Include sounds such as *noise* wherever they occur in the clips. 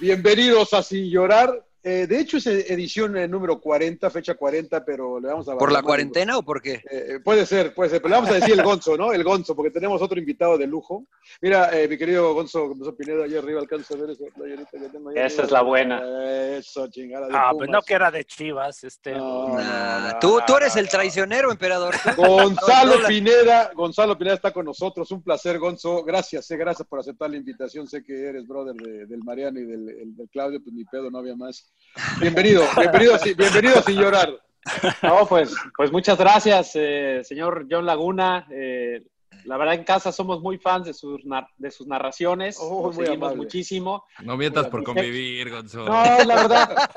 Bienvenidos a Sin Llorar. Eh, de hecho, es edición eh, número 40, fecha 40, pero le vamos a... ¿Por la cuarentena o por qué? Eh, puede ser, puede ser, pero le vamos a decir el Gonzo, ¿no? El Gonzo, porque tenemos otro invitado de lujo. Mira, eh, mi querido Gonzo, Gonzo Pineda, allá arriba alcanza a ver esa playerita que tengo ahí Esa arriba. es la buena. Eh, Eso, chingada de Ah, Pumas. pues no que era de Chivas, este. No, tú, tú eres el traicionero, emperador. Gonzalo Pineda, Gonzalo Pineda está con nosotros, un placer, Gonzo. Gracias, eh, gracias por aceptar la invitación. Sé que eres brother de- del Mariano y del, el- del Claudio, pues ni pedo, no había más. Bienvenido, bienvenido, bienvenido sin llorar. No, pues, pues muchas gracias, eh, señor John Laguna. Eh, la verdad, en casa somos muy fans de sus, nar- de sus narraciones. Oh, muy seguimos amable. muchísimo. No mientas por convivir, Gonzo. No, la verdad.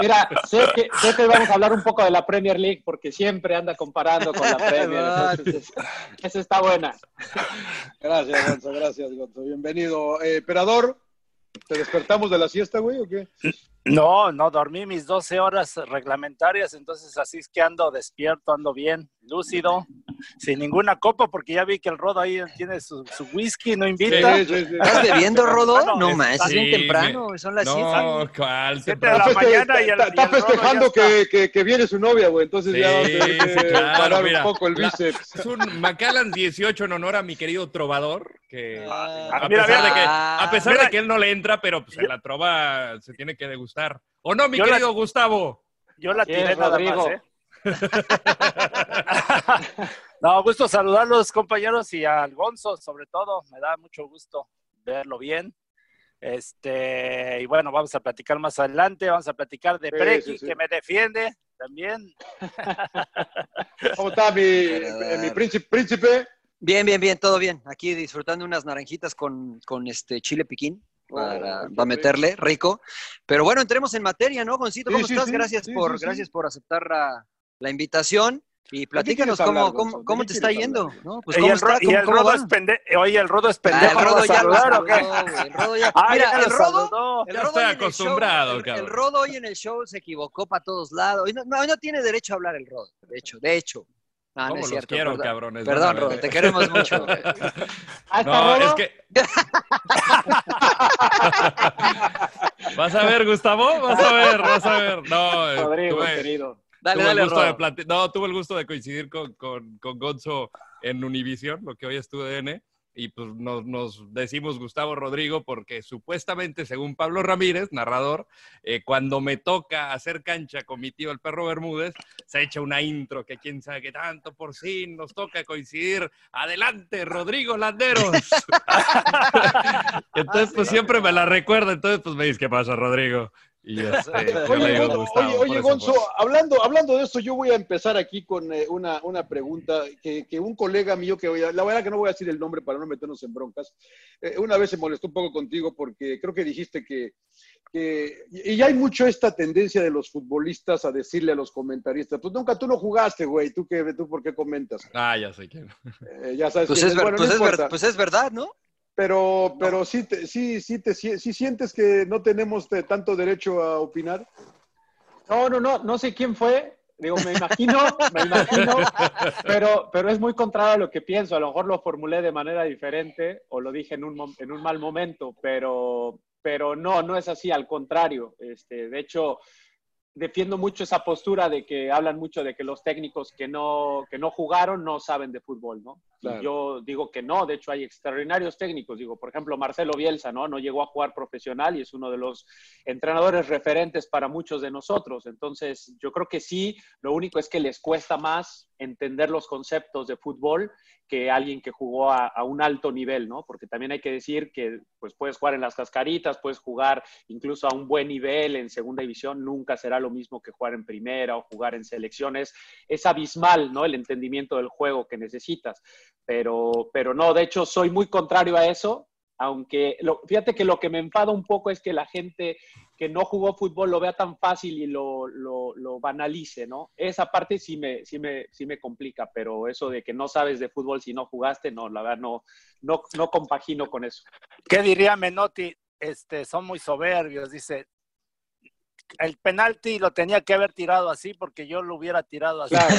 Mira, sé que, sé que vamos a hablar un poco de la Premier League porque siempre anda comparando con la Premier. *laughs* Entonces, esa está buena. Gracias, Gonzo, gracias, Gonzo. Bienvenido. Eh, Emperador, ¿te despertamos de la siesta, güey, o qué? No, no, dormí mis 12 horas reglamentarias, entonces así es que ando despierto, ando bien, lúcido, sin ninguna copa, porque ya vi que el Rodo ahí tiene su, su whisky, no invita. Sí, sí, sí. ¿Estás bebiendo, Rodo? Bueno, No más, es bien temprano, son las siete. No, de la mañana y el- está- festejando que, que, que viene su novia, güey, entonces ya vamos a tener Sí, que sí, claro, parar mira. un poco el La- bíceps. Es un Macallan 18 en honor a mi querido trovador, que Ah, a mira, pesar, mira. de que, a pesar Mira. de que él no le entra, pero pues en la trova se tiene que degustar. ¿O no, mi la- querido Gustavo? Yo la tiré nada Rodrigo. más, ¿eh? *laughs* no, gusto saludarlos, compañeros, y al Gonzo, sobre todo, me da mucho gusto verlo bien. Este, y bueno, vamos a platicar más adelante, vamos a platicar de Sí, Preki, sí, sí. que me defiende también. *laughs* ¿Cómo está mi, mi príncipe, príncipe? Bien, bien, bien, todo bien. Aquí disfrutando unas naranjitas con, con este chile piquín para, Oh, para meterle, rico. Pero bueno, entremos en materia, ¿no, Goncito? ¿Cómo sí, estás? sí, gracias, sí, por, sí, sí. gracias por aceptar la, la invitación. Y platícanos cómo, hablar, cómo, cómo qué te está quieres yendo. hablar? ¿no? Pues, y ¿cómo el, Ro- está? y ¿Cómo- el cómo Rodo es pende- Oye, el Rodo es Ah, pendejo. el Rodo ¿no va a ya lo saludar o qué? saludó, güey, el Rodo ya. *laughs* Ah, Mira, ya el Rodo, el Rodo estoy hoy en el acostumbrado, show- el- cabrón. El Rodo hoy en el show se equivocó para todos lados. No, no, hoy no tiene derecho a hablar el Rodo, de hecho, de hecho. No, no ¿Cómo es los cierto, quiero, perdón. cabrones? Perdón. Rodo, te queremos mucho. *laughs* Ah, ¿está No, Rodo? es que. *laughs* vas a ver, Gustavo, vas a ver, vas a ver. No, eh, Rodrigo, tuve- querido. Dale, tuve el dale, gusto de Rodo. plati- no, tuve el gusto de coincidir con, con, con Gonzo en Univision, lo que hoy es TUDN, y pues nos, nos decimos Gustavo Rodrigo porque supuestamente, según Pablo Ramírez, narrador, eh, cuando me toca hacer cancha con mi tío el perro Bermúdez, se echa una intro que quién sabe qué tanto, por fin nos toca coincidir. Adelante, Rodrigo Landeros. *laughs* *laughs* entonces, pues siempre me la recuerda, entonces pues me dice, ¿qué pasa, Rodrigo? Y este, *laughs* Oye, le digo Gon- Gustavo, oye, Gonzo, hablando, hablando de esto, yo voy a empezar aquí con eh, una, una pregunta que, que un colega mío, que voy a- la verdad que no voy a decir el nombre para no meternos en broncas, eh, una vez se molestó un poco contigo porque creo que dijiste que, que- y hay mucho esta tendencia de los futbolistas a decirle a los comentaristas, pues nunca tú no jugaste, güey, ¿tú, qué, tú por qué comentas? Ah, ya sé quién. Eh, ya sabes Pues quién es, ver- Bueno, pues no es ver- pues es verdad, ¿no? Pero, pero sí, te, sí, sí, te, sí, sientes que no tenemos tanto derecho a opinar. No, no, no, no sé quién fue. Digo, me imagino, me imagino, pero, pero es muy contrario a lo que pienso. A lo mejor lo formulé de manera diferente o lo dije en un, en un mal momento, pero, pero no, no es así, al contrario. Este, de hecho, defiendo mucho esa postura de que hablan mucho de que los técnicos que no, que no jugaron no saben de fútbol, ¿no? Claro. yo digo que no, de hecho hay extraordinarios técnicos, digo, por ejemplo, Marcelo Bielsa, ¿no? No llegó a jugar profesional y es uno de los entrenadores referentes para muchos de nosotros. Entonces, yo creo que sí, lo único es que les cuesta más entender los conceptos de fútbol que alguien que jugó a, a un alto nivel, ¿no? Porque también hay que decir que pues puedes jugar en las cascaritas, puedes jugar incluso a un buen nivel en segunda división, nunca será lo mismo que jugar en primera o jugar en selecciones. Es abismal, ¿no? El entendimiento del juego que necesitas. Pero, pero no, de hecho, soy muy contrario a eso, aunque lo- fíjate que lo que me enfada un poco es que la gente que no jugó fútbol lo vea tan fácil y lo, lo, lo banalice, ¿no? Esa parte sí me, sí, me, sí me complica, pero eso de que no sabes de fútbol si no jugaste, no, la verdad no, no, no compagino con eso. ¿Qué diría Menotti? Este, son muy soberbios, dice. El penalti lo tenía que haber tirado así porque yo lo hubiera tirado así. Claro,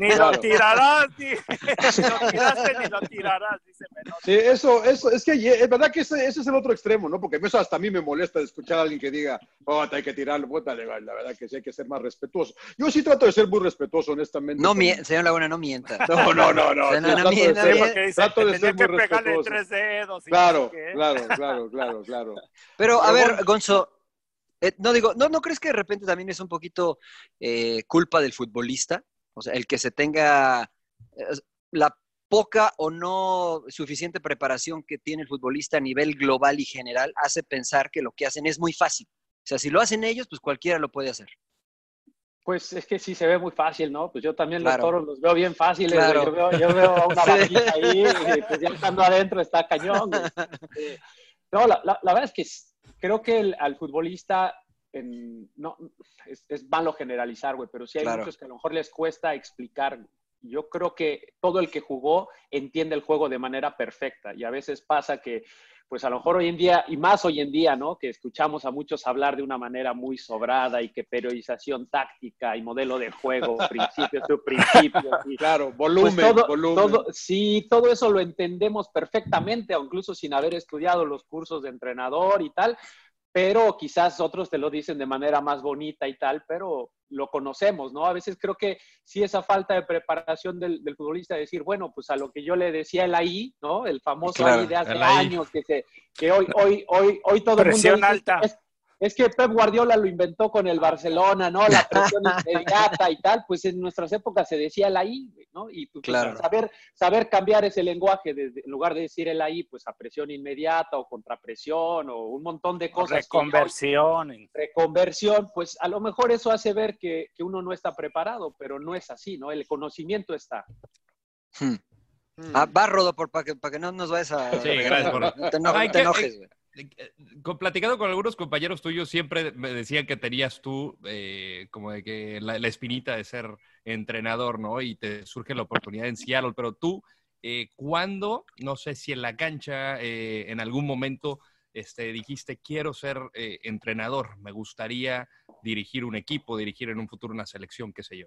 Ni claro. lo tirarás, ni, *laughs* ni lo *laughs* tiraste ni lo tirarás, dice Menotti. Sí, eso, eso, es que es verdad que ese, ese es el otro extremo, ¿no? Porque eso hasta a mí me molesta de escuchar a alguien que diga, oh, hay que tirarlo, puta, la verdad que sí hay que ser más respetuoso. Yo sí trato de ser muy respetuoso, honestamente. No mie- señor Laguna, no mienta. *laughs* No, no, no, no. No, sí, no, trato de ser- mienta. Porque dice, trato de tenía ser muy respetuoso. tres dedos. y Claro, claro, claro, claro, claro, Pero, a Pero ver. Gonzo, eh, no digo, ¿no, ¿no crees que de repente también es un poquito eh, culpa del futbolista? O sea, el que se tenga eh, la poca o no suficiente preparación que tiene el futbolista a nivel global y general hace pensar que lo que hacen es muy fácil. O sea, si lo hacen ellos, pues cualquiera lo puede hacer. Pues es que sí se ve muy fácil, ¿no? Pues yo también Claro. los toros los veo bien fáciles. Claro. Yo, veo, yo veo una *laughs* Sí. ahí y pues ya estando adentro está cañón. güey. *laughs* No, la, la- la verdad es que creo que el- al futbolista, en- no, es, es malo generalizar, güey, pero sí hay Claro. muchos que a lo mejor les cuesta explicar. Yo creo que todo el que jugó entiende el juego de manera perfecta y a veces pasa que pues a lo mejor hoy en día, y más hoy en día, ¿no? Que escuchamos a muchos hablar de una manera muy sobrada y que periodización táctica y modelo de juego, *laughs* principios, subprincipios. y- Claro, pues volumen, todo- volumen. todo- sí, todo eso lo entendemos perfectamente, o incluso sin haber estudiado los cursos de entrenador y tal, pero quizás otros te lo dicen de manera más bonita y tal, pero lo conocemos, ¿no? A veces creo que sí esa falta de preparación del, del futbolista, de decir, bueno, pues a lo que yo le decía el ahí, ¿no? El famoso Claro, ahí de hace años, que, se, que hoy, hoy, hoy, hoy todo el mundo Presión dice, alta. Es, es que Pep Guardiola lo inventó con el Barcelona, ¿no? La presión inmediata y tal, pues en nuestras épocas se decía el ahí, ¿no? Y pues, Claro. saber, saber cambiar ese lenguaje, desde- en lugar de decir el ahí, pues a presión inmediata o contrapresión o un montón de cosas. hoy- Reconversión. reconversión, pues a lo mejor eso hace ver que, que uno no está preparado, pero no es así, ¿no? El conocimiento está. Hmm. Ah, va, Rodo, para que, pa' que no nos vayas a... Sí, gracias por- No te, eno- Ay, no te que- enojes, güey. Eh, con- platicando con algunos compañeros tuyos, siempre me decían que tenías tú eh, como de que la, la espinita de ser entrenador, ¿no? Y te surge la oportunidad en Seattle, pero tú, eh, ¿cuándo, no sé si en la cancha, eh, en algún momento, este, dijiste, quiero ser eh, entrenador, me gustaría dirigir un equipo, dirigir en un futuro una selección, qué sé yo?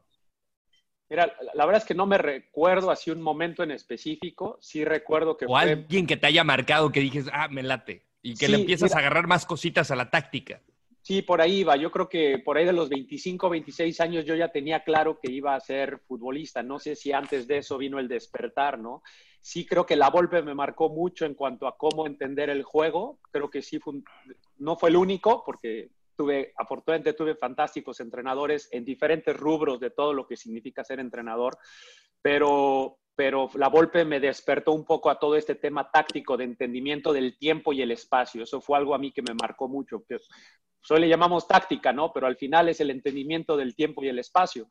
Mira, la, la verdad es que no me recuerdo así un momento en específico, sí recuerdo que O fue... alguien que te haya marcado, que dijes, ah, me late, y que le empiezas mira. a agarrar más cositas a la táctica. Sí, por ahí iba. Yo creo que por ahí de los 25, 26 años yo ya tenía claro que iba a ser futbolista. No sé si antes de eso vino el despertar, ¿no? Sí creo que la Volpe me marcó mucho en cuanto a cómo entender el juego. Creo que sí fue un- no fue el único, porque tuve, afortunadamente tuve fantásticos entrenadores en diferentes rubros de todo lo que significa ser entrenador, pero, pero la Volpe me despertó un poco a todo este tema táctico de entendimiento del tiempo y el espacio. Eso fue algo a mí que me marcó mucho. pues le llamamos táctica, ¿no? Pero al final es el entendimiento del tiempo y el espacio.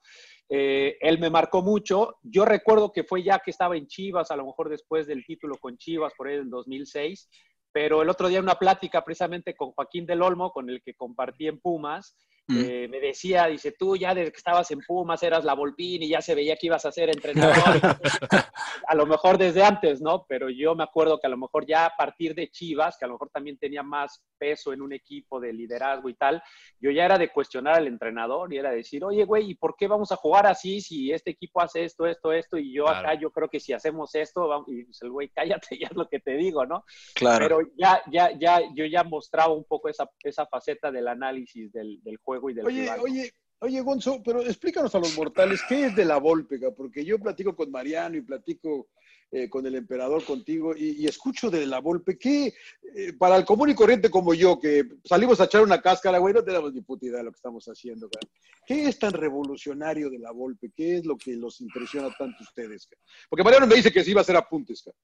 Eh, él me marcó mucho. Yo recuerdo que fue ya que estaba en Chivas, a lo mejor después del título con Chivas, por ahí en 2006, pero el otro día una plática precisamente con Joaquín del Olmo, con el que compartí en Pumas, eh, me decía, dice, tú ya desde que estabas en Pumas eras la Volpín y ya se veía que ibas a ser entrenador. *laughs* a lo mejor desde antes, ¿no? Pero yo me acuerdo que a lo mejor ya a partir de Chivas, que a lo mejor también tenía más peso en un equipo de liderazgo y tal, yo ya era de cuestionar al entrenador y era decir, oye, güey, ¿y por qué vamos a jugar así si este equipo hace esto, esto, esto? Y yo acá, yo creo que si hacemos esto, vamos, y pues el güey, cállate, *laughs* ya es lo que te digo, ¿no? Claro. Pero ya, ya, ya, yo ya mostraba un poco esa, esa faceta del análisis del, del juego y del Oye, oye, oye, Gonzo, pero explícanos a los mortales, ¿qué es de la Volpega? Porque yo platico con Mariano y platico eh, con el emperador contigo y, y escucho de la Volpe, ¿qué? eh, para el común y corriente como yo, que salimos a echar una cáscara, güey, no tenemos ni puta idea de lo que estamos haciendo, cara. ¿Qué es tan revolucionario de la Volpe? ¿Qué es lo que los impresiona tanto a ustedes? cara? Porque Mariano me dice que sí iba a hacer apuntes, cara,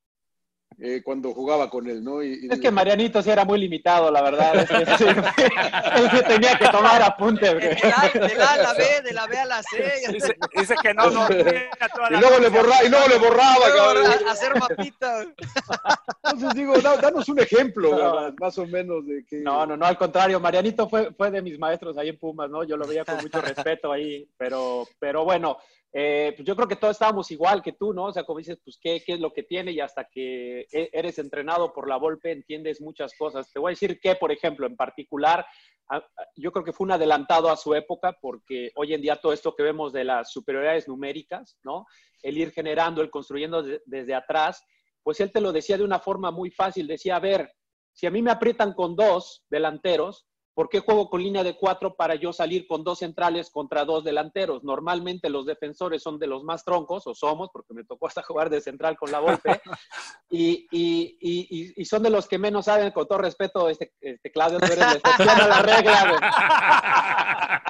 eh, cuando jugaba con él, ¿no? Y- y- Es que Marianito sí era muy limitado, la verdad. Es que sí, *laughs* él sí tenía que tomar apuntes. De la, de la a la B, de la B a la C. Dice, dice que no *laughs* toda y luego le borraba, y luego le borraba, Luego, cabrón. a- hacer mapita. Entonces digo, da- danos un ejemplo, ¿verdad? más o menos de que... No, no, no, al contrario, Marianito fue, fue de mis maestros ahí en Pumas, ¿no? Yo lo veía con mucho respeto ahí, pero, pero bueno, eh, pues yo creo que todos estábamos igual que tú, ¿no? O sea, como dices, pues, ¿qué, qué es lo que tiene? Y hasta que e- eres entrenado por la Volpe, entiendes muchas cosas. Te voy a decir que, por ejemplo, en particular, yo creo que fue un adelantado a su época, porque hoy en día todo esto que vemos de las superioridades numéricas, ¿no? El ir generando, el construyendo de- desde atrás, pues él te lo decía de una forma muy fácil. Decía, a ver, si a mí me aprietan con dos delanteros, ¿por qué juego con línea de cuatro para yo salir con dos centrales contra dos delanteros? Normalmente los defensores son de los más troncos, o somos, porque me tocó hasta jugar de central con la Volpe, *laughs* y, y- y- y- y son de los que menos saben, con todo respeto, este, este Claudio, tú eres la excepción a la regla, güey. *laughs*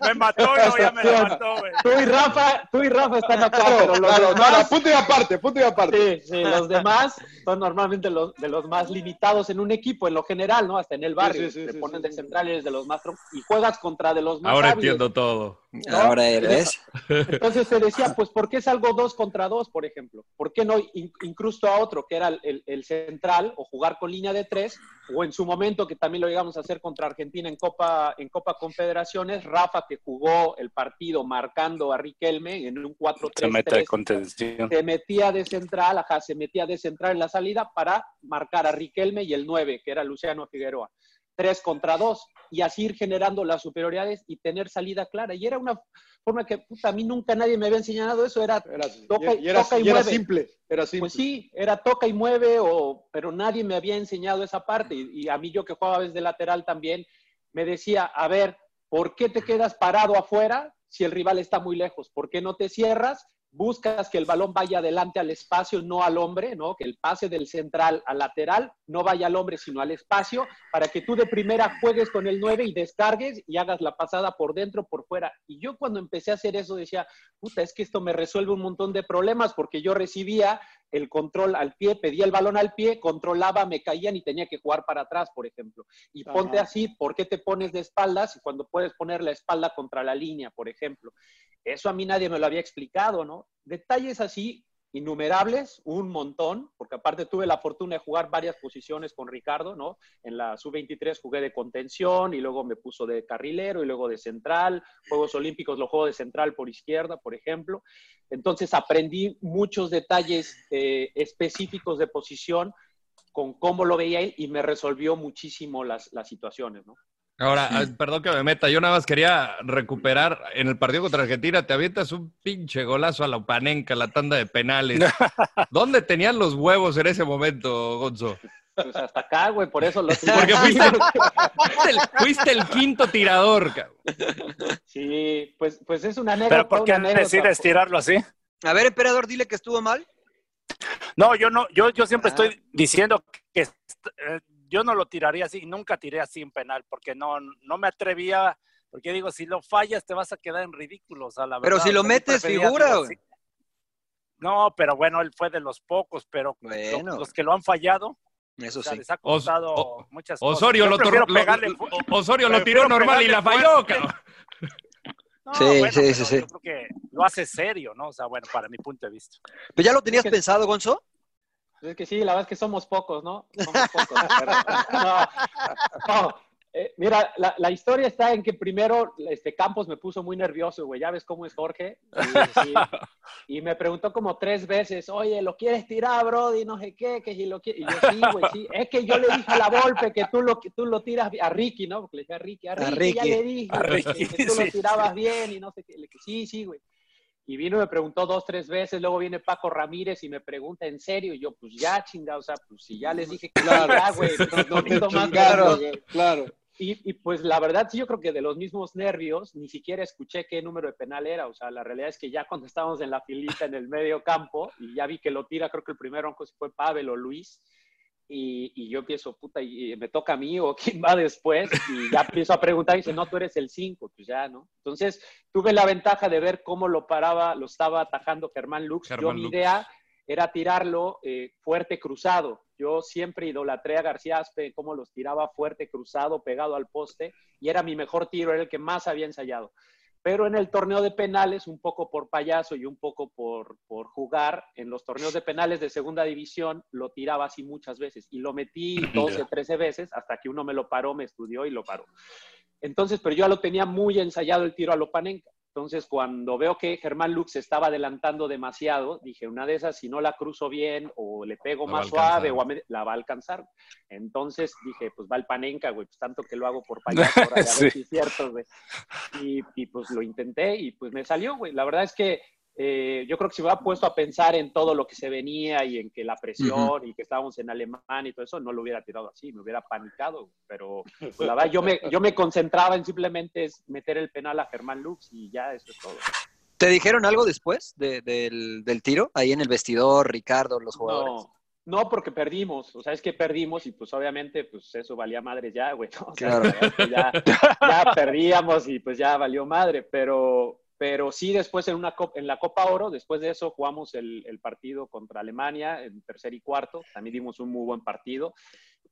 Me mató, no, ya me la mató, güey. Tú y Rafa, tú y Rafa están acá, Claro, pero los claro, demás... claro, punto y aparte, punto y aparte. Sí, sí, los demás son normalmente los, de los más limitados en un equipo, en lo general, ¿no? Hasta en el barrio. Sí, sí, sí, ponen de centrales de los más y juegas contra de los más Ahora hábiles. entiendo todo. Ahora eres. Entonces te decía, pues, ¿por qué salgo dos contra dos, por ejemplo? ¿Por qué no in- incrusto a otro, que era el, el- el central, o jugar con línea de tres? O en su momento, que también lo llegamos a hacer contra Argentina en Copa, en Copa Confederaciones, Rafa, que jugó el partido marcando a Riquelme en un 4-3-3. Se mete de contención. se metía de central, ajá, se metía de central en la salida para marcar a Riquelme y el 9, que era Luciano Figueroa. Tres contra dos, y así ir generando las superioridades y tener salida clara. Y era una forma que, puta, a mí nunca nadie me había enseñado eso, era Era, toca, y era, toca y, y era mueve. simple, era simple. Pues sí, era toca y mueve, o, pero nadie me había enseñado esa parte. Y, y a mí yo que jugaba desde lateral también, me decía, a ver, ¿por qué te quedas parado afuera si el rival está muy lejos? ¿Por qué no te cierras? Buscas que el balón vaya adelante al espacio, no al hombre, ¿no? Que el pase del central al lateral no vaya al hombre, sino al espacio, para que tú de primera juegues con el 9 y descargues y hagas la pasada por dentro, por fuera. Y yo cuando empecé a hacer eso decía, puta, es que esto me resuelve un montón de problemas porque yo recibía el control al pie, pedía el balón al pie, controlaba, me caían y tenía que jugar para atrás, por ejemplo. Y Ajá. ponte así, ¿por qué te pones de espaldas cuando puedes poner la espalda contra la línea, por ejemplo? Eso a mí nadie me lo había explicado, ¿no? Detalles así, innumerables, un montón, porque aparte tuve la fortuna de jugar varias posiciones con Ricardo, ¿no? En la sub-23 jugué de contención y luego me puso de carrilero y luego de central. Juegos Olímpicos lo juego de central por izquierda, por ejemplo. Entonces aprendí muchos detalles eh, específicos de posición con cómo lo veía él y me resolvió muchísimo las, las situaciones, ¿no? Ahora, ah, perdón que me meta, yo nada más quería recuperar en el partido contra Argentina, te avientas un pinche golazo a la Upanenca, la tanda de penales. *laughs* ¿Dónde tenían los huevos en ese momento, Gonzo? Pues hasta acá, güey, por eso lo *laughs* Porque fuiste, fuiste el, fuiste el quinto tirador, cabrón. Sí, pues, pues es una anécdota. Pero ¿por qué decides tirarlo así? A ver, emperador, dile que estuvo mal. No, yo no, yo, yo siempre Ah. estoy diciendo que eh, yo no lo tiraría así, nunca tiré así en penal, porque no, no me atrevía, porque digo, si lo fallas te vas a quedar en ridículo, o sea, la Pero verdad, si lo metes, figura. No, pero bueno, él fue de los pocos, pero Bueno. los que lo han fallado, Eso O sea, sí. les ha Os- costado o- muchas cosas. Osorio Yo lo, pegarle Osorio lo tiró normal y la falló, cabrón. No, Sí, bueno, sí, sí, sí. Yo creo que lo hace serio, ¿no? O sea, bueno, para mi punto de vista. ¿Pero ya lo tenías que- pensado, Gonzo? Pues Es que sí, la verdad es que somos pocos, ¿no? Somos pocos. pero- *laughs* no, no. Eh, mira, la, la historia está en que primero este Campos me puso muy nervioso, güey. Ya ves cómo es Jorge. Y, y- y me preguntó como tres veces, oye, ¿lo quieres tirar, Brody? No sé qué, que si lo quieres. Y yo, sí, güey, sí. Es que yo le dije a la Volpe que tú lo, que tú lo tiras a Ricky, ¿no? Porque le dije a Ricky, a Ricky, ya Ricky. le dije A que- Ricky, que, tú sí. lo tirabas bien y no sé qué. Le dije, sí, sí, güey. Y vino y me preguntó dos, tres veces, luego viene Paco Ramírez y me pregunta en serio, y yo, pues ya, chingada, o sea, pues si ya les dije que Claro. ya, güey, pues, no *laughs* No más güey, claro. y, y, pues la verdad, sí, yo creo que de los mismos nervios, ni siquiera escuché qué número de penal era. O sea, la realidad es que ya cuando estábamos en la filita en el medio campo y ya vi que lo tira, creo que el primero no fue Pavel o Luis. Y, y yo empiezo, puta, y, me toca a mí o *laughs* quién va después. Y ya empiezo a preguntar y dice, no, tú eres el 5, pues ya, ¿no? Entonces tuve la ventaja de ver cómo lo paraba, lo estaba atajando Germán Lux. yo mi Lux. idea era tirarlo eh, fuerte cruzado. Yo siempre idolatré a García Aspe, cómo los tiraba fuerte cruzado, pegado al poste, y era mi mejor tiro, era el que más había ensayado. Pero en el torneo de penales, un poco por payaso y un poco por, por jugar, en los torneos de penales de segunda división lo tiraba así muchas veces y lo metí 12, 13 veces hasta que uno me lo paró, me estudió y lo paró. Entonces, pero yo ya lo tenía muy ensayado el tiro a Lopanenka. Entonces, cuando veo que Germán Lux estaba adelantando demasiado, dije, una de esas, si no la cruzo bien o le pego La más suave, o a me- la va a alcanzar. Entonces dije, pues va el Panenka, güey, pues tanto que lo hago por payaso, ahora *laughs* ver si es cierto, güey. Y, y, pues lo intenté y pues me salió, güey. La verdad es que eh, yo creo que si me hubiera puesto a pensar en todo lo que se venía y en que la presión y que estábamos en Alemania y todo eso, no lo hubiera tirado así, me hubiera panicado. Pero pues, la *laughs* verdad, yo me, yo me concentraba en simplemente meter el penal a Germán Lux y ya eso es todo. ¿Te dijeron algo después de- del, del tiro? Ahí en el vestidor, Ricardo, los jugadores. No, no, porque perdimos. O sea, es que perdimos y pues obviamente pues eso valía madre ya, güey. ¿no? O sea, Claro. ya, ya perdíamos y pues ya valió madre. Pero, pero sí después en, una en la Copa Oro, después de eso jugamos el, el partido contra Alemania en tercer y cuarto. También dimos un muy buen partido.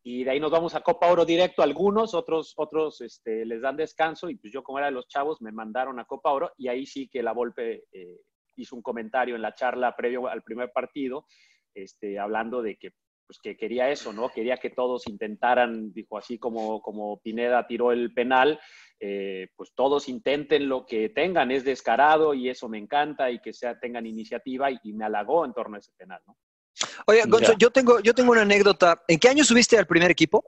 Y de ahí nos vamos a Copa Oro directo algunos, otros, otros este, les dan descanso y pues yo como era de los chavos me mandaron a Copa Oro y ahí sí que la Volpe eh, hizo un comentario en la charla previo al primer partido, este, hablando de que pues que quería eso, ¿no? Quería que todos intentaran, dijo así como, como Pineda tiró el penal, eh, pues todos intenten lo que tengan, es descarado y eso me encanta y que sea, tengan iniciativa y, y me halagó en torno a ese penal, ¿no? Oye, Gonzo, Ya. yo tengo, yo tengo una anécdota. ¿En qué año subiste al primer equipo?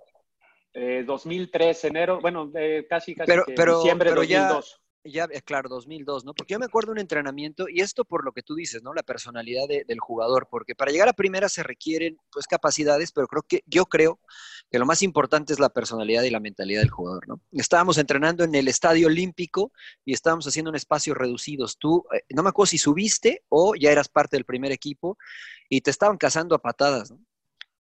Eh, 2003, enero, bueno, eh, casi, casi Pero, que pero, diciembre de pero ya, 2002. Ya, eh, claro, 2002, ¿no? Porque yo me acuerdo de un entrenamiento, y esto por lo que tú dices, ¿no? La personalidad de- del jugador, porque para llegar a primera se requieren, pues, capacidades, pero creo que, yo creo que lo más importante es la personalidad y la mentalidad del jugador, ¿no? Estábamos entrenando en el Estadio Olímpico y estábamos haciendo un espacio reducidos. Tú, eh, no me acuerdo si subiste o ya eras parte del primer equipo y te estaban cazando a patadas, ¿no?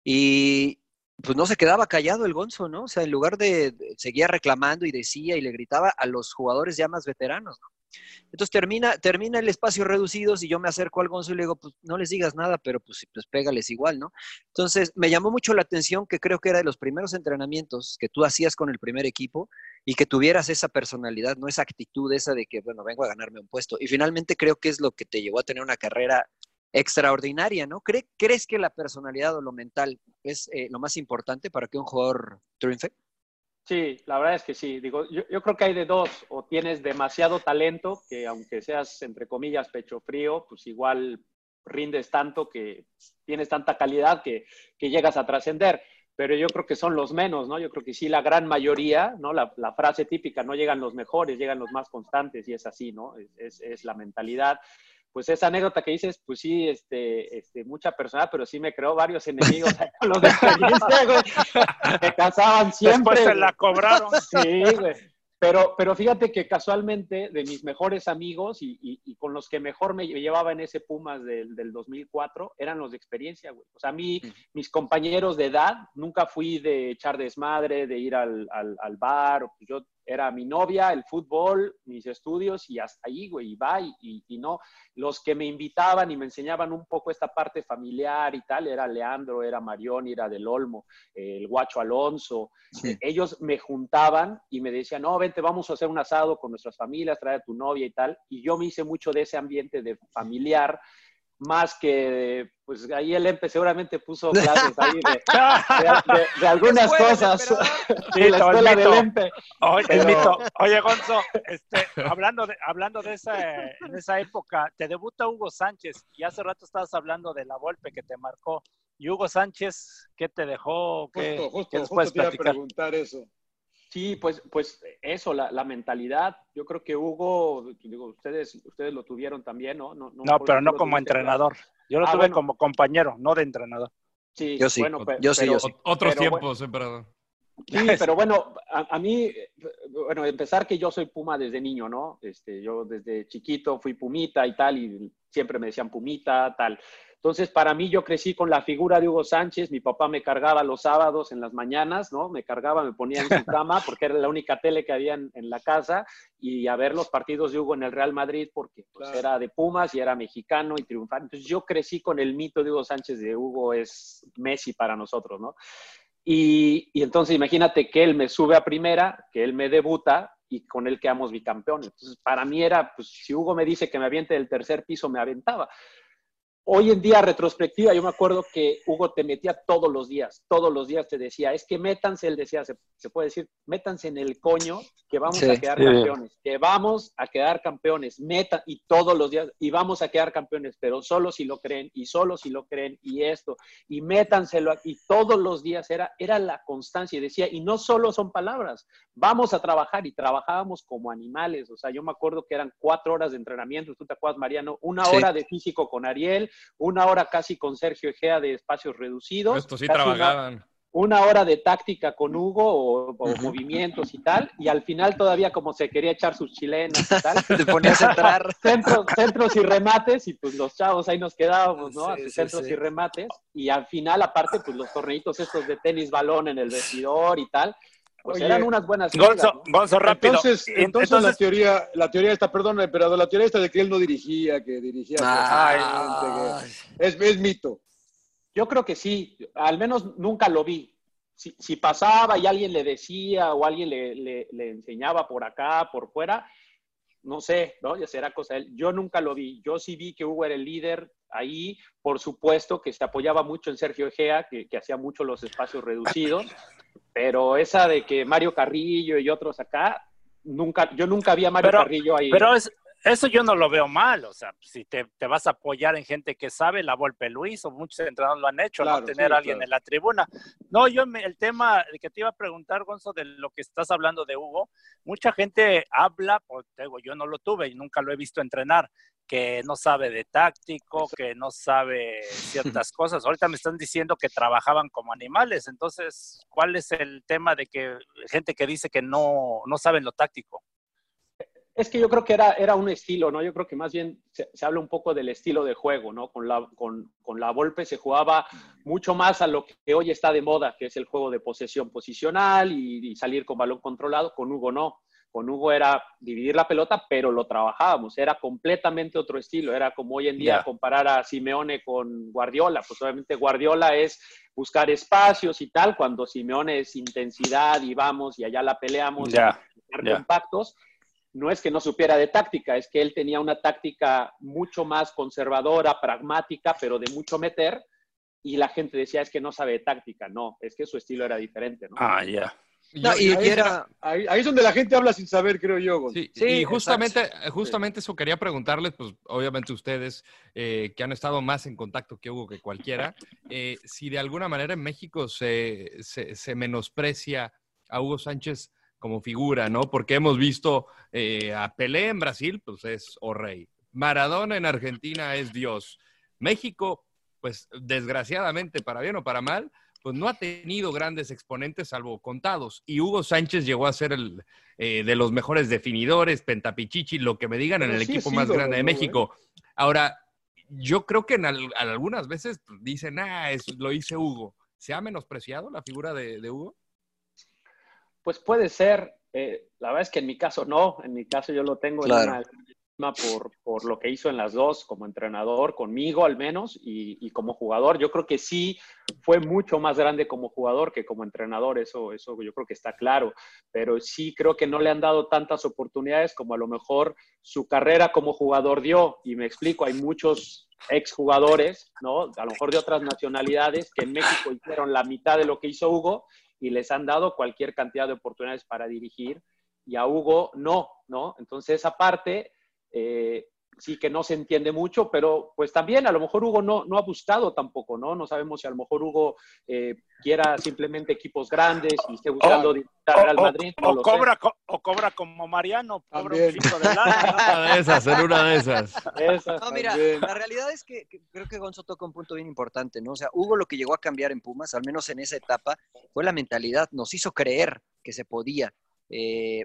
Y pues no se quedaba callado el Gonzo, ¿no? O sea, en lugar de, seguía reclamando y decía y le gritaba a los jugadores ya más veteranos, ¿no? Entonces termina, termina el espacio reducidos y yo me acerco al Gonzo y le digo, pues no les digas nada, pero pues, pues pégales igual, ¿no? Entonces me llamó mucho la atención que creo que era de los primeros entrenamientos que tú hacías con el primer equipo y que tuvieras esa personalidad, ¿no? Esa actitud esa de que, bueno, vengo a ganarme un puesto. Y finalmente creo que es lo que te llevó a tener una carrera extraordinaria, ¿no? ¿Cre- ¿Crees que la personalidad o lo mental es eh, lo más importante para que un jugador triunfe? Sí, la verdad es que sí. Digo, yo, creo que hay de dos. O tienes demasiado talento, que aunque seas, entre comillas, pecho frío, pues igual rindes tanto que tienes tanta calidad que, llegas a trascender. Pero yo creo que son los menos, ¿no? Yo creo que sí, la gran mayoría, ¿no? La, frase típica, no llegan los mejores, llegan los más constantes, y es así, ¿no? Es la mentalidad pues esa anécdota que dices, pues sí, este, este, mucha persona, pero sí me creó varios enemigos los de experiencia, güey. *laughs* Me casaban siempre. Después se la cobraron. Sí, güey. Pero, pero fíjate que casualmente de mis mejores amigos y, y- y con los que mejor me llevaba en ese Pumas del, del 2004 eran los de experiencia, güey. O sea, a mí, mis compañeros de edad, nunca fui de echar desmadre, de ir al, al, al bar. Yo Era mi novia, el fútbol, mis estudios y hasta ahí, güey, y va, y, y, no. Los que me invitaban y me enseñaban un poco esta parte familiar y tal, era Leandro, era Marión, era Del Olmo, el Guacho Alonso. Ellos me juntaban y me decían, no, vente, vamos a hacer un asado con nuestras familias, trae a tu novia y tal. Y yo me hice mucho de ese ambiente de familiar más que, pues ahí el EMPE seguramente puso *laughs* clases ahí de, algunas cosas. *laughs* Sí, la escuela del EMPE. Oye, Oye, Gonzo, este, hablando, de, hablando de esa, en esa época, te debuta Hugo Sánchez y hace rato estabas hablando de la golpe que te marcó. ¿Y Hugo Sánchez qué te dejó? ¿Qué, justo, justo, justo te iba a preguntar eso. Sí, pues, pues eso, la, la, mentalidad. Yo creo que Hugo, digo, ustedes, ustedes lo tuvieron también, ¿no? No, no, pero no como entrenador. Yo lo ah, tuve como compañero, no de entrenador. Sí, yo sí. Bueno, yo sí, yo sí. Otros tiempos, emperador. Sí, *laughs* pero bueno, a, a, mí, bueno, empezar que yo soy Puma desde niño, ¿no? Este, yo desde chiquito fui Pumita y tal, y siempre me decían Pumita, tal. Entonces, para mí, yo crecí con la figura de Hugo Sánchez. Mi papá me cargaba los sábados en las mañanas, ¿no? Me cargaba, me ponía en su *laughs* cama porque era la única tele que había en, la casa y a ver los partidos de Hugo en el Real Madrid porque pues, era de Pumas y era mexicano y triunfante. Entonces, yo crecí con el mito de Hugo Sánchez de Hugo es Messi para nosotros, ¿no? Y, y entonces, imagínate que él me sube a primera, que él me debuta y con él quedamos bicampeones. Entonces, para mí era, pues, si Hugo me dice que me aviente del tercer piso, me aventaba. Hoy en día, retrospectiva, yo me acuerdo que Hugo te metía todos los días, todos los días te decía, es que métanse, él decía, se, puede decir, métanse en el coño, que vamos a quedar campeones, que vamos a quedar campeones, meta, y todos los días, y vamos a quedar campeones, pero solo si lo creen, y solo si lo creen, y esto, y métanselo, y todos los días era, era la constancia, y decía, y no solo son palabras, vamos a trabajar, y trabajábamos como animales, o sea, yo me acuerdo que eran cuatro horas de entrenamiento, tú te acuerdas, Mariano, una hora de físico con Ariel, una hora casi con Sergio Egea de espacios reducidos. Esto sí trabajaban. Una, hora de táctica con Hugo o, movimientos y tal, y al final todavía como se quería echar sus chilenas y tal. *laughs* Te ponías a entrar. *laughs* Centros, centros y remates, y pues los chavos ahí nos quedábamos, ¿no? centros y remates, y al final aparte pues los torneitos estos de tenis balón en el vestidor y tal, pues eran unas buenas Gonzo, rápido. Entonces, entonces, la teoría, la teoría esta, perdón, pero la teoría esta de que él no dirigía, que dirigía. Ah. es, es, mito. Yo creo que sí, al menos nunca lo vi. Si, si pasaba y alguien le decía o alguien le, le, le, enseñaba por acá, por fuera, no sé, ¿no? Ya será cosa de él. Yo nunca lo vi. Yo sí vi que Hugo era el líder ahí, por supuesto, que se apoyaba mucho en Sergio Egea, que, que hacía mucho los espacios reducidos. *laughs* Pero esa de que Mario Carrillo y otros acá, nunca, yo nunca vi a Mario Carrillo ahí. Pero es, eso yo no lo veo mal, o sea, si te, te, vas a apoyar en gente que sabe, la Volpe Luis o muchos entrenadores lo han hecho, no tener a alguien en la tribuna. No, yo el tema que te iba a preguntar, Gonzo, de lo que estás hablando de Hugo, mucha gente habla, pues digo, yo no lo tuve y nunca lo he visto entrenar, que no sabe de táctico, que no sabe ciertas *laughs* cosas. Ahorita me están diciendo que trabajaban como animales, entonces, ¿cuál es el tema de que gente que dice que no, no saben lo táctico? Es que yo creo que era, era un estilo, ¿no? Yo creo que más bien se, habla un poco del estilo de juego, ¿no? Con la, con, con la Volpe se jugaba mucho más a lo que hoy está de moda, que es el juego de posesión posicional y, y salir con balón controlado. Con Hugo no con Hugo era dividir la pelota, pero lo trabajábamos, era completamente otro estilo, era como hoy en día comparar a Simeone con Guardiola, pues obviamente Guardiola es buscar espacios y tal, cuando Simeone es intensidad y vamos y allá la peleamos, yeah. compactos, no es que no supiera de táctica, es que él tenía una táctica mucho más conservadora, pragmática, pero de mucho meter, y la gente decía, es que no sabe de táctica, no, es que su estilo era diferente, ¿no? Ah, ya. No, y, ahí, era... ahí, es donde la gente habla sin saber, creo yo. Sí, sí, y justamente, justamente eso quería preguntarles, pues obviamente ustedes eh, que han estado más en contacto que Hugo que cualquiera, *laughs* eh, si de alguna manera en México se, se, se, menosprecia a Hugo Sánchez como figura, ¿no? Porque hemos visto eh, a Pelé en Brasil, pues es o rey. Maradona en Argentina es Dios. México, pues desgraciadamente, para bien o para mal, pues no ha tenido grandes exponentes salvo contados. Y Hugo Sánchez llegó a ser el eh, de los mejores definidores, pentapichichi, lo que me digan en el equipo más grande de México. Ahora, yo creo que en algunas veces dicen, ah, es, lo hice Hugo. ¿Se ha menospreciado la figura de, Hugo? Pues puede ser, Eh, la verdad es que en mi caso no, en mi caso yo lo tengo Claro. en una por, por lo que hizo en las dos, como entrenador, conmigo al menos, y, y como jugador. Yo creo que sí fue mucho más grande como jugador que como entrenador, eso, eso yo creo que está claro, pero sí creo que no le han dado tantas oportunidades como a lo mejor su carrera como jugador dio, y me explico, hay muchos exjugadores, ¿no? A lo mejor de otras nacionalidades que en México hicieron la mitad de lo que hizo Hugo y les han dado cualquier cantidad de oportunidades para dirigir y a Hugo no, ¿no? Entonces esa parte eh, sí que no se entiende mucho, pero pues también a lo mejor Hugo no, no ha buscado tampoco, ¿no? No sabemos si a lo mejor Hugo eh, quiera simplemente equipos grandes y esté buscando O- dirigitar Real o- Madrid. no o, lo sé. cobra, co- o cobra como Mariano, cobra un chico de lana. Una de esas, en una de esas. Esa. No, mira, También. la realidad es que, que creo que Gonzo toca un punto bien importante, ¿no? O sea, Hugo lo que llegó a cambiar en Pumas, al menos en esa etapa, fue la mentalidad. Nos hizo creer que se podía. Eh,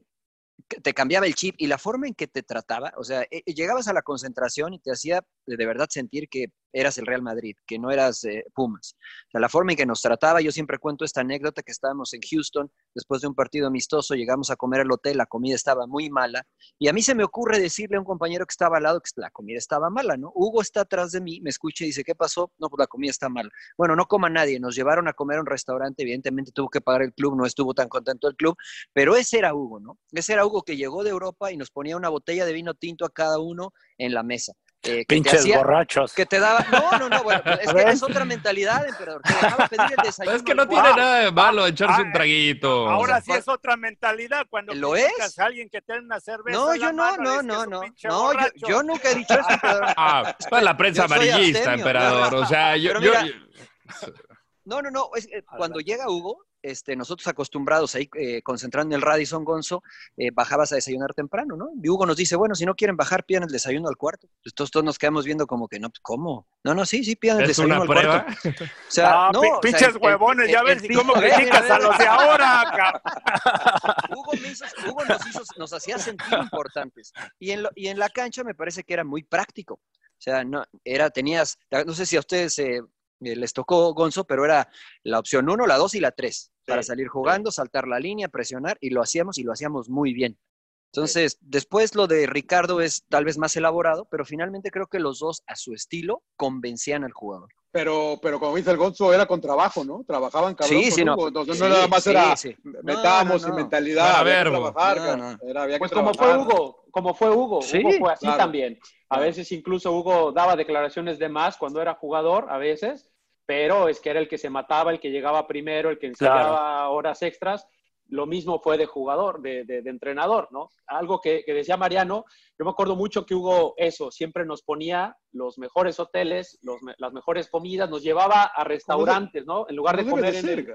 te cambiaba el chip y la forma en que te trataba, o sea, eh, llegabas a la concentración y te hacía de de verdad sentir que eras el Real Madrid, que no eras eh, Pumas. O sea, la forma en que nos trataba, yo siempre cuento esta anécdota que estábamos en Houston, después de un partido amistoso, llegamos a comer al hotel, la comida estaba muy mala, y a mí se me ocurre decirle a un compañero que estaba al lado que la comida estaba mala, ¿no? Hugo está atrás de mí, me escucha y dice, ¿qué pasó? No, pues la comida está mala. Bueno, no coma nadie, nos llevaron a comer a un restaurante, evidentemente tuvo que pagar el club, no estuvo tan contento el club, pero ese era Hugo, ¿no? Ese era Hugo que llegó de Europa y nos ponía una botella de vino tinto a cada uno en la mesa. Eh, que te Pinches hacía- borrachos. que te daba. No, no, no, bueno, *laughs* pues, es que es otra mentalidad, emperador. Te dejaba pedir el desayuno. *laughs* Es que no tiene nada de malo echarse Ah, un traguito. Ahora sí es otra mentalidad cuando ¿Lo es? a alguien que tiene una cerveza No, yo no, mano, no, que no, es no. No, yo, nunca he dicho eso, emperador. *laughs* Ah, pues la prensa amarillista, emperador. no, no. O sea, yo, No, no, no. es- eh, cuando llega Hugo, este, nosotros acostumbrados ahí, eh, concentrando en el Radisson Gonzo, eh, bajabas a desayunar temprano, ¿no? Y Hugo nos dice, bueno, si no quieren bajar, pidan el desayuno al cuarto. Pues todos, todos nos quedamos viendo como que, no, pues, ¿cómo? No, no, sí, sí, pidan el ¿Es desayuno una al prueba? cuarto. O *laughs* sea, No, no, pi- o sea, pinches el- el- huevones, ya ves, el y cómo criticas a los de ahora, *laughs* cabrón. Hugo, me hizo- Hugo nos, hizo- nos hacía sentir importantes. Y en, lo- y en la cancha me parece que era muy práctico. O sea, no, era, tenías, no sé si a ustedes eh, les tocó Gonzo, pero era la opción 1, la 2 y la 3 para salir jugando, saltar la línea, presionar, y lo hacíamos y lo hacíamos muy bien. Entonces, después lo de Ricardo es tal vez más elaborado, pero finalmente creo que los dos a su estilo convencían al jugador. Pero, pero como dice el Gonzo, era con trabajo, ¿no? Trabajaban cabrón Sí, con sí, no. Entonces, Sí, no nada más sí, era sí. metamos No, no, y mentalidad, había que trabajar. Era- había Pues que como fue trabajar. Hugo, como fue Hugo. Sí, Hugo fue así claro. también. A veces incluso Hugo daba declaraciones de más cuando era jugador, a veces, pero es que era el que se mataba, el que llegaba primero, el que ensayaba horas extras. Lo mismo fue de jugador, de, de- de entrenador, ¿no? Algo que, que decía Mariano, yo me acuerdo mucho que Hugo eso, siempre nos ponía los mejores hoteles, los las mejores comidas, nos llevaba a restaurantes, ¿no? En lugar de comer en el.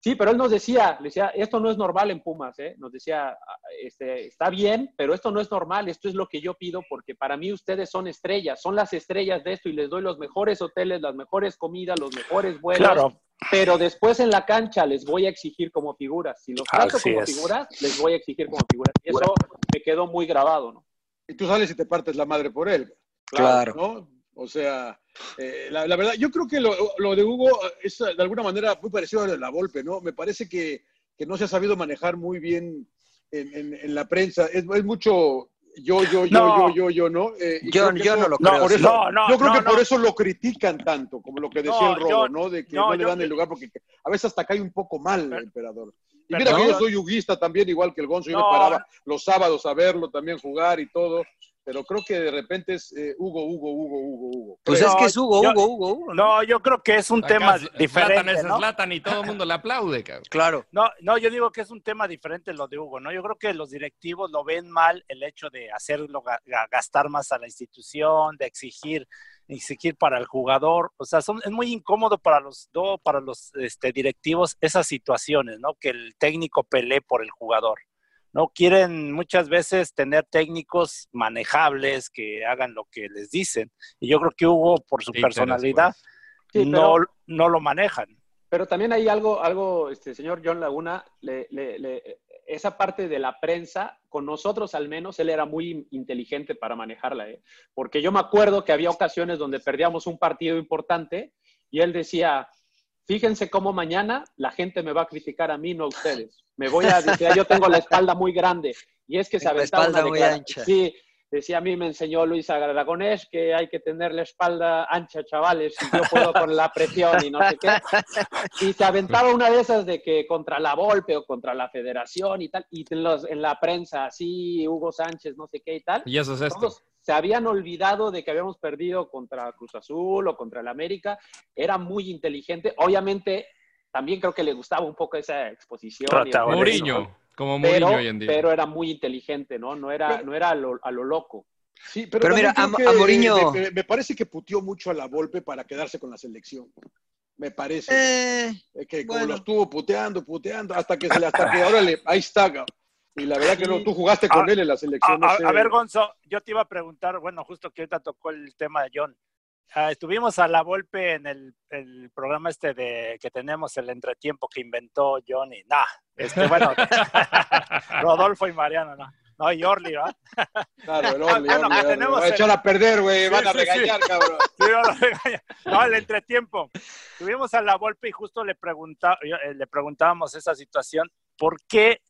Sí, pero él nos decía, le decía, esto no es normal en Pumas, ¿eh? Nos decía, "Ah, este, está bien, pero esto no es normal, esto es lo que yo pido porque para mí ustedes son estrellas, son las estrellas de esto y les doy los mejores hoteles, las mejores comidas, los mejores vuelos. Claro. Pero después en la cancha les voy a exigir como figuras. Si los trato Así como es. figuras, les voy a exigir como figuras. Y eso me quedó muy grabado, ¿no? Y tú sales y te partes la madre por él. Claro. ¿no? O sea, eh, la, la verdad, yo creo que lo, lo de Hugo es de alguna manera muy parecido a lo de la Volpe, ¿no? Me parece que, que no se ha sabido manejar muy bien en, en- en la prensa. Es, es mucho yo, yo, yo, No. yo, yo, yo, ¿no? Eh, Yo- eso- no lo No, creo. por eso- no, no, yo creo no, que por eso lo critican tanto, como lo que decía No, el robo, ¿no? De que no, no, le yo- dan el lugar porque a veces hasta cae un poco mal el emperador. Y mira que yo soy yuguista también, igual que el Gonzo, yo No. me paraba los sábados a verlo también jugar y todo, pero creo que de repente es eh, Hugo, Hugo, Hugo, Hugo, Hugo. Pues No, es que es Hugo, yo- Hugo, Hugo, Hugo. ¿no? No, yo creo que es un Acá tema diferente, es ¿no? Zlatan y todo el mundo le aplaude, cabrón. Claro. No, no, yo digo que es un tema diferente lo de Hugo, ¿no? Yo creo que los directivos lo ven mal el hecho de hacerlo ga- ga- gastar más a la institución, de exigir, exigir para el jugador. O sea, son, es muy incómodo para los dos, para los este, directivos esas situaciones, ¿no? Que el técnico pelee por el jugador. ¿No? Quieren muchas veces tener técnicos manejables que hagan lo que les dicen. Y yo creo que Hugo, por su personalidad, Sí, no, pero- no lo manejan. Pero también hay algo, algo, este señor John Laguna, le- le- le- esa parte de la prensa, con nosotros al menos, él era muy inteligente para manejarla, ¿eh? porque yo me acuerdo que había ocasiones donde perdíamos un partido importante y él decía, fíjense cómo mañana la gente me va a criticar a mí, no a ustedes. Me voy a, decía, yo tengo la espalda muy grande. Y es que se aventaba espalda una muy declara- ancha. Sí, decía a mí, me enseñó Luis Aragonés que hay que tener la espalda ancha, chavales, y yo puedo con la presión y no sé qué. Y se aventaba una de esas de que contra la Volpe o contra la Federación y tal, y en, los- en la prensa, así, Hugo Sánchez, no sé qué y tal. Y eso es esto. Todos se habían olvidado de que habíamos perdido contra Cruz Azul o contra el América. Era muy inteligente. Obviamente, también creo que le gustaba un poco esa exposición. Mourinho, como pero, Mourinho hoy en día. pero era muy inteligente, ¿no? No era, no era a, lo, a lo loco. Sí, pero, Pero mira, a- Mourinho- Me, me parece que puteó mucho a la Volpe para quedarse con la selección. Me parece. Eh, Es que como bueno. lo estuvo puteando, puteando, hasta que se le, hasta que ahora le, ahí está. Cabrón. Y la verdad que no, tú jugaste con Ah, él en la selección. A, no a- ver, Gonzo, yo te iba a preguntar, bueno, justo que ahorita tocó el tema de John. Ah, estuvimos a la golpe en el, el programa este de que tenemos el entretiempo que inventó John y nah, este, bueno, *laughs* Rodolfo y Mariano, no, no y Orly, ¿verdad? Claro, el Ah, Orly, bueno, Orly, Orly. tenemos Va a echar a perder, güey. Sí, Van a sí, sí. regañar, cabrón. *laughs* Sí, no, lo regaña. No, el entretiempo. Tuvimos a la Volpe y justo le, pregunta, eh, le preguntábamos esa situación, ¿por qué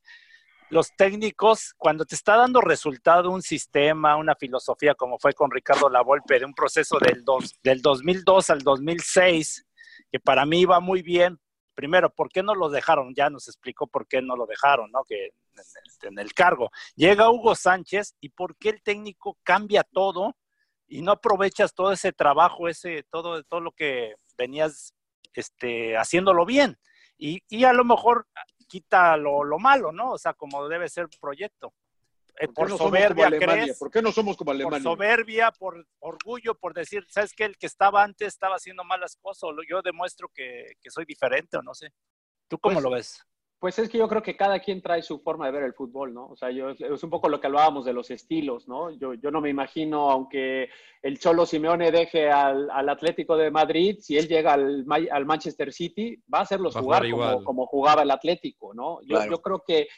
los técnicos, cuando te está dando resultado un sistema, una filosofía, como fue con Ricardo La Volpe, de un proceso del, dos, del 2002 al 2006, que para mí iba muy bien, primero, ¿por qué no lo dejaron? Ya nos explicó por qué no lo dejaron, ¿no? Que en el cargo. Llega Hugo Sánchez y por qué el técnico cambia todo y no aprovechas todo ese trabajo, ese, todo, todo lo que venías este, haciéndolo bien. Y, y a lo mejor quita lo, lo malo, ¿no? O sea, como debe ser un proyecto. Eh, ¿Por por no soberbia. ¿Por qué no somos como Por Alemania? soberbia, por orgullo, por decir, ¿sabes qué? El que estaba antes estaba haciendo malas cosas, o yo demuestro que, que soy diferente, o no sé. ¿Tú cómo Pues, lo ves? Pues es que yo creo que cada quien trae su forma de ver el fútbol, ¿no? O sea, yo, es un poco lo que hablábamos de los estilos, ¿no? Yo, yo no me imagino, aunque el Cholo Simeone deje al, al Atlético de Madrid, si él llega al, Ma- al Manchester City, va a hacerlos Va a jugar jugar como, jugaba el Atlético, ¿no? Yo, Claro. yo creo que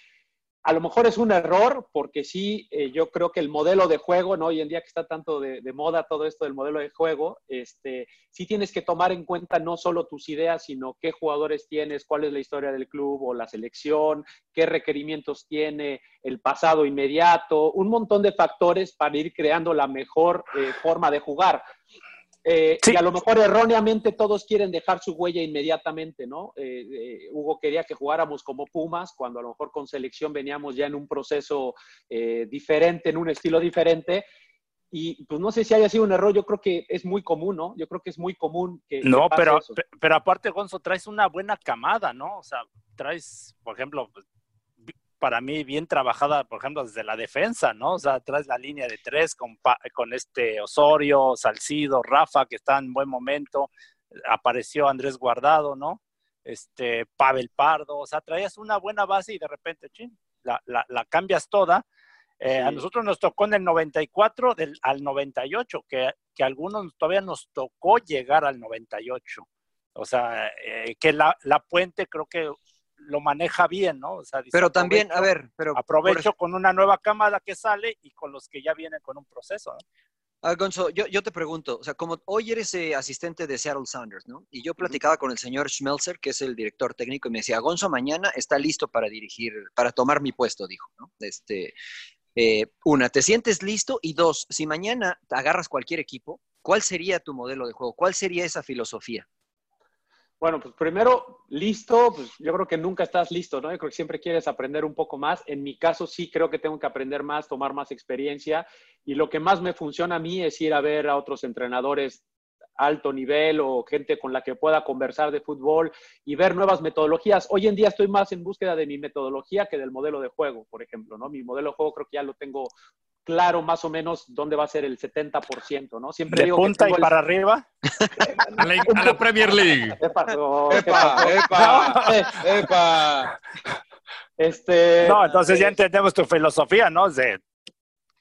a lo mejor es un error, porque sí, eh, yo creo que el modelo de juego, ¿no? Hoy en día que está tanto de, moda todo esto del modelo de juego, este, sí tienes que tomar en cuenta no solo tus ideas, sino qué jugadores tienes, cuál es la historia del club o la selección, qué requerimientos tiene, el pasado inmediato, un montón de factores para ir creando la mejor eh, forma de jugar. Eh, Sí. Y a lo mejor erróneamente todos quieren dejar su huella inmediatamente, ¿no? Eh, eh, Hugo quería que jugáramos como Pumas, cuando a lo mejor con selección veníamos ya en un proceso eh, diferente, en un estilo diferente. Y pues no sé si haya sido un error, yo creo que es muy común, ¿no? Yo creo que es muy común que. No, pero, eso. pe- pero aparte, Gonzo, traes una buena camada, ¿no? O sea, traes, por ejemplo, para mí bien trabajada, por ejemplo, desde la defensa, ¿no? O sea, traes la línea de tres con, con este Osorio, Salcido, Rafa, que está en buen momento. Apareció Andrés Guardado, ¿no? Este, Pavel Pardo, o sea, traías una buena base y de repente, chin, la, la, la cambias toda. Eh, A nosotros nos tocó en el 94 del, al 98, que, que a algunos todavía nos tocó llegar al 98. O sea, eh, que la, la puente creo que lo maneja bien, ¿no? O sea, dice, Pero también, a ver, pero aprovecho con una nueva cámara que sale y con los que ya vienen con un proceso. ¿no? Ah, Gonzo, yo, yo te pregunto, o sea, como hoy eres eh, asistente de Seattle Sounders, ¿no? Y yo platicaba con el señor Schmelzer, que es el director técnico, y me decía, Gonzo mañana está listo para dirigir, para tomar mi puesto, dijo, ¿no? Este, eh, una, ¿te sientes listo? Y dos, si mañana te agarras cualquier equipo, ¿cuál sería tu modelo de juego? ¿Cuál sería esa filosofía? Bueno, pues primero, listo, pues yo creo que nunca estás listo, ¿no? Yo creo que siempre quieres aprender un poco más. En mi caso sí creo que tengo que aprender más, tomar más experiencia y lo que más me funciona a mí es ir a ver a otros entrenadores alto nivel o gente con la que pueda conversar de fútbol y ver nuevas metodologías. Hoy en día estoy más en búsqueda de mi metodología que del modelo de juego, por ejemplo, ¿no? Mi modelo de juego creo que ya lo tengo claro más o menos dónde va a ser el 70%, ¿no? Siempre De digo que punta y el- para arriba. A la, a la Premier League. *laughs* Epa, oh, ¿qué ¡Epa! ¡Epa! Eh, ¡Epa! Este, No, entonces ya entendemos tu filosofía, ¿no? De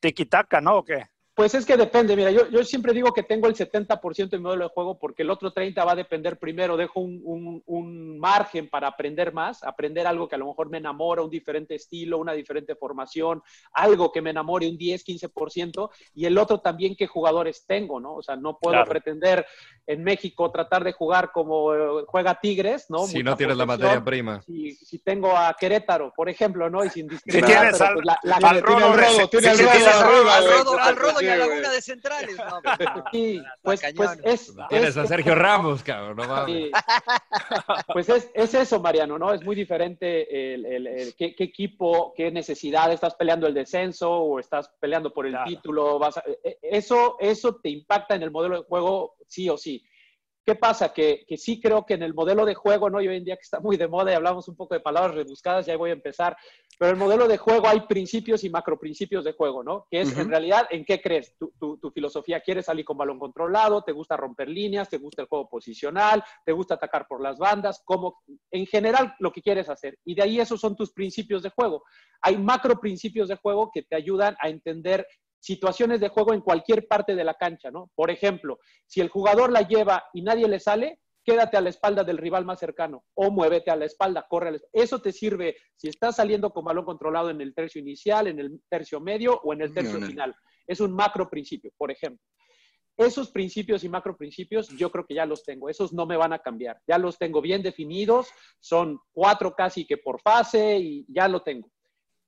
tiki-taka, ¿no? ¿O qué? Pues es que depende, mira, yo, yo siempre digo que tengo el 70% de mi modelo de juego porque el otro 30% va a depender primero, dejo un, un, un, margen para aprender más, aprender algo que a lo mejor me enamora, un diferente estilo, una diferente formación, algo que me enamore un 10, 15%, y el otro también qué jugadores tengo, ¿no? O sea, no puedo Claro. pretender en México tratar de jugar como eh, juega Tigres, ¿no? Si Mucha no tienes la materia prima. Si, si tengo a Querétaro, por ejemplo, ¿no? Y sin Si discriminar, tienes pero, al, pues, la- la- al tiene- Rodo, tiene al Rodo, si- tienes Rodo al Rodo, al. Rodo, al Rodo y a Sí, güey. Laguna de Centrales. No, pues. *laughs* Sí, pues, pues es, Tienes es- a Sergio Ramos, cabrón. No mames. Sí. *laughs* Pues es, es eso, Mariano, ¿no? Es muy diferente el, el- el- qué, qué equipo, qué necesidad, estás peleando el descenso o estás peleando por el Claro. título, vas a- eh, eso, eso te impacta en el modelo de juego sí o sí. ¿Qué pasa? Que, que sí creo que en el modelo de juego, ¿no? Y hoy en día que está muy de moda y hablamos un poco de palabras rebuscadas, ya voy a empezar, pero en el modelo de juego hay principios y macroprincipios de juego, ¿no? Que es Ujú. en realidad en qué crees, tu, tu- tu filosofía, ¿quieres salir con balón controlado? ¿Te gusta romper líneas? ¿Te gusta el juego posicional? ¿Te gusta atacar por las bandas? Como en general lo que quieres hacer. Y de ahí esos son tus principios de juego. Hay macro principios de juego que te ayudan a entender situaciones de juego en cualquier parte de la cancha, ¿no? Por ejemplo, si el jugador la lleva y nadie le sale, quédate a la espalda del rival más cercano o muévete a la espalda, corre a la espalda. Eso te sirve si estás saliendo con balón controlado en el tercio inicial, en el tercio medio o en el tercio No, no. final. Es un macro principio, por ejemplo. Esos principios y macro principios yo creo que ya los tengo, esos no me van a cambiar, ya los tengo bien definidos, son cuatro casi que por fase y ya lo tengo.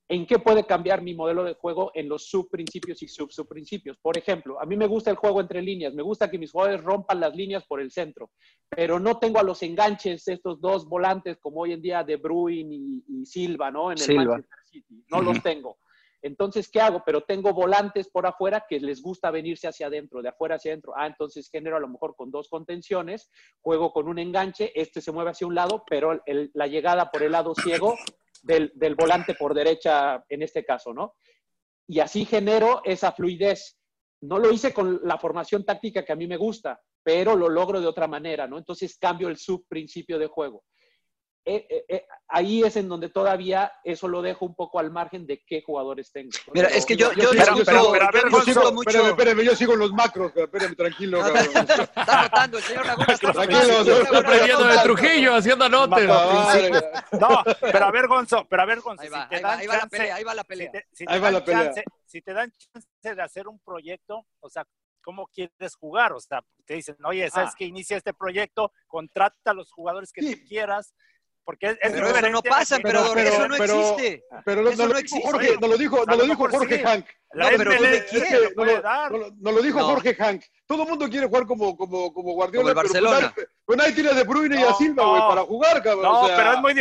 ¿En qué puede cambiar mi modelo de juego en los subprincipios y sub-subprincipios? Por ejemplo, a mí me gusta el juego entre líneas, me gusta que mis jugadores rompan las líneas por el centro, pero no tengo a los enganches estos dos volantes como hoy en día De Bruyne y, y Silva, ¿no? En el Silva. Manchester City. No los tengo. Entonces, ¿qué hago? Pero tengo volantes por afuera que les gusta venirse hacia adentro, de afuera hacia adentro. Ah, entonces genero a lo mejor con dos contenciones, juego con un enganche, este se mueve hacia un lado, pero la llegada por el lado ciego del, del volante por derecha en este caso, ¿no? Y así genero esa fluidez. No lo hice con la formación táctica que a mí me gusta, pero lo logro de otra manera, ¿no? Entonces cambio el subprincipio de juego. Eh, eh, eh, ahí es en donde todavía eso lo dejo un poco al margen de qué jugadores tengo. Mira, es que yo, yo, discuto- mucho. espérame, espérame, yo sigo los macros, espérame, tranquilo, No, cabrón. Está notando, el señor Laguna está Está aprendiendo de Trujillo, haciendo anotes. No, pero a ver, Gonzo, pero a ver, Gonzo, Ahí si va, te ahí va, dan ahí va la pelea, ahí va la si pelea. te, si Ahí te va dan la pelea. chance, si te dan chance de hacer un proyecto, o sea, ¿cómo quieres jugar? O sea, te dicen, oye, ¿sabes Ah. que inicia este proyecto? Contrata a los jugadores que Sí. tú quieras, porque es, es Pero eso no a pasa, emperador, pero- eso no pero- existe. Pero no, Eso no lo no existe. Jorge, no lo dijo, A no lo dijo Jorge sí. Hank. La No, pero Es que no, lo, no lo- no lo dijo No. Jorge Hank. Todo el mundo quiere jugar como, como, como Guardiola, Como el pero pues Barcelona. nadie, pero nadie tiene a De Bruyne y a Silva, güey, no. para jugar, cabrón. No, o sea, pero es muy,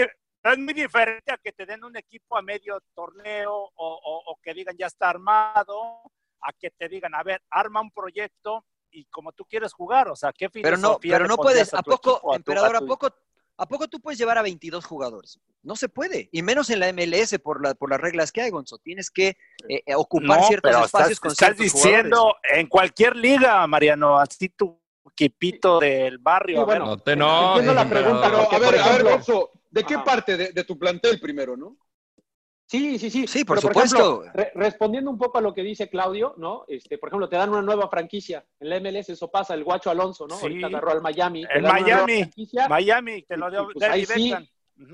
es muy diferente a que te den un equipo a medio torneo o, o- o que digan ya está armado, a que te digan, a ver, arma un proyecto y como tú quieres jugar, o sea, ¿qué Pero no, filosofía pero no puedes, ¿a tu poco, equipo, a tu- emperador, a a tu- poco, a poco tú puedes llevar a 22 jugadores? No se puede, y menos en la MLS por, la, por las reglas que hay, Gonzo. Tienes que eh, eh, ocupar No, ciertos pero espacios estás, con estás ciertos diciendo jugadores. en cualquier liga, Mariano, así tu equipito del barrio. Sí, bueno, No te Entiendo la emperador. pregunta, Pero, porque, a ver, a ver, Gonzo, ¿de qué Ajá. parte de, de tu plantel primero, no? Sí, sí, sí. Sí, por Pero, supuesto. ejemplo, re- respondiendo un poco a lo que dice Claudio, ¿no? Este, por ejemplo, te dan una nueva franquicia. En la MLS eso pasa, el Guacho Alonso, ¿no? Sí. Ahorita agarró al Miami. nueva Miami, franquicia. Miami, te lo dio Pues ahí sí.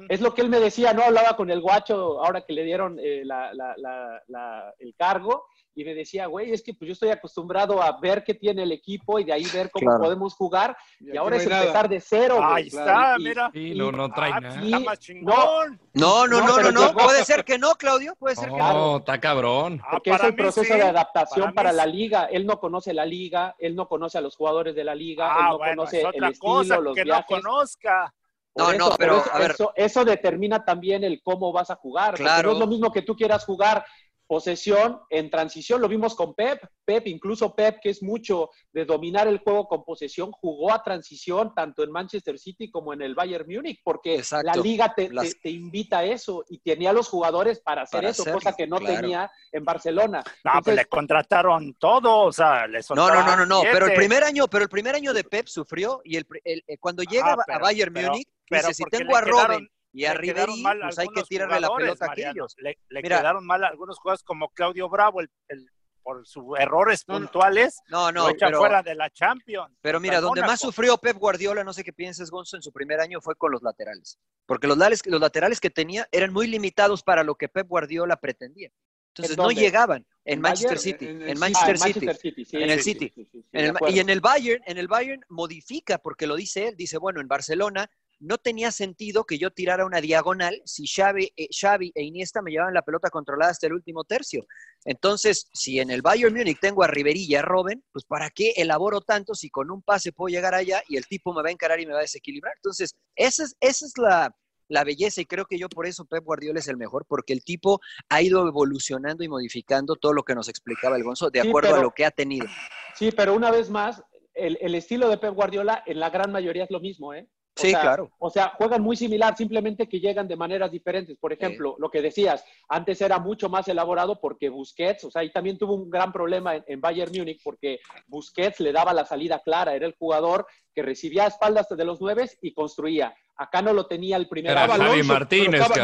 Es lo que él me decía, ¿no? Hablaba con el Guacho ahora que le dieron eh, la- la- la- la- el cargo y me decía, güey, es que pues yo estoy acostumbrado a ver qué tiene el equipo y de ahí ver cómo Claro. podemos jugar y, ahora no es nada. empezar de cero. güey. Ahí está, Y- mira. Y- no, no trae Ah, nada. está Y- más chingón. No, no, No, no, Puede ser que no, Claudio, puede ser que no. No, está cabrón. Ah, Porque es el proceso sí. de adaptación Para la liga. Él no conoce la liga, él no conoce a los jugadores de la liga, Ah, él no bueno, conoce es el otra estilo, cosa los que viajes. no conozca. No, Por no, eso- pero, eso, a ver. Eso, eso determina también el cómo vas a jugar. Claro. No es lo mismo que tú quieras jugar posesión en transición. Lo vimos con Pep. Pep, incluso Pep, que es mucho de dominar el juego con posesión, jugó a transición tanto en Manchester City como en el Bayern Múnich, porque Exacto. la liga te, Las- te- te invita a eso y tenía los jugadores para hacer Para eso, hacerlo, cosa que no claro. tenía en Barcelona. No, pues le contrataron todo, o sea, le No, no, no, no, no, pero el primer año, pero el primer año de Pep sufrió y el, el- eh, cuando llega Ah, a- a Bayern pero- Múnich, pero dice, si tengo a quedaron- y a Ribery, mal pues hay que algunos tirarle la jugadores, pelota a Mariano. aquellos. Le, le Mira. quedaron mal algunos jugadores como Claudio Bravo, el, el por sus errores puntuales, No, no, lo pero- fuera de la Champions. Pero mira, donde más Mónaco. sufrió Pep Guardiola, no sé qué pienses, Gonzo, en su primer año fue con los laterales. Porque los laterales, los laterales que tenía eran muy limitados para lo que Pep Guardiola pretendía. Entonces ¿En no llegaban en ¿En Manchester Bayern? City, En- en, en- Manchester ah, en City, Manchester City, sí, en el City. sí, sí, sí, En de el- acuerdo. y en el Bayern, en el Bayern modifica porque lo dice él, dice, bueno, en Barcelona no tenía sentido que yo tirara una diagonal si Xavi, eh, Xavi e Iniesta me llevaban la pelota controlada hasta el último tercio. Entonces, si en el Bayern Múnich tengo a Ribery y a Robben, pues ¿para qué elaboro tanto si con un pase puedo llegar allá y el tipo me va a encarar y me va a desequilibrar? Entonces, esa es, esa es la, la belleza y creo que yo por eso Pep Guardiola es el mejor, porque el tipo ha ido evolucionando y modificando todo lo que nos explicaba el Gonzo de Sí, acuerdo a lo que ha tenido. Sí, pero una vez más, el, el estilo de Pep Guardiola en la gran mayoría es lo mismo, ¿eh? O Sí, sea, claro. O sea, juegan muy similar, simplemente que llegan de maneras diferentes. Por ejemplo, lo que decías, antes era mucho más elaborado porque Busquets, o sea, y también tuvo un gran problema en, en Bayern Múnich porque Busquets le daba la salida clara, era el jugador que recibía a espaldas de los nueve y construía. Acá no lo tenía el primer Era año. Javi Martínez, estaba,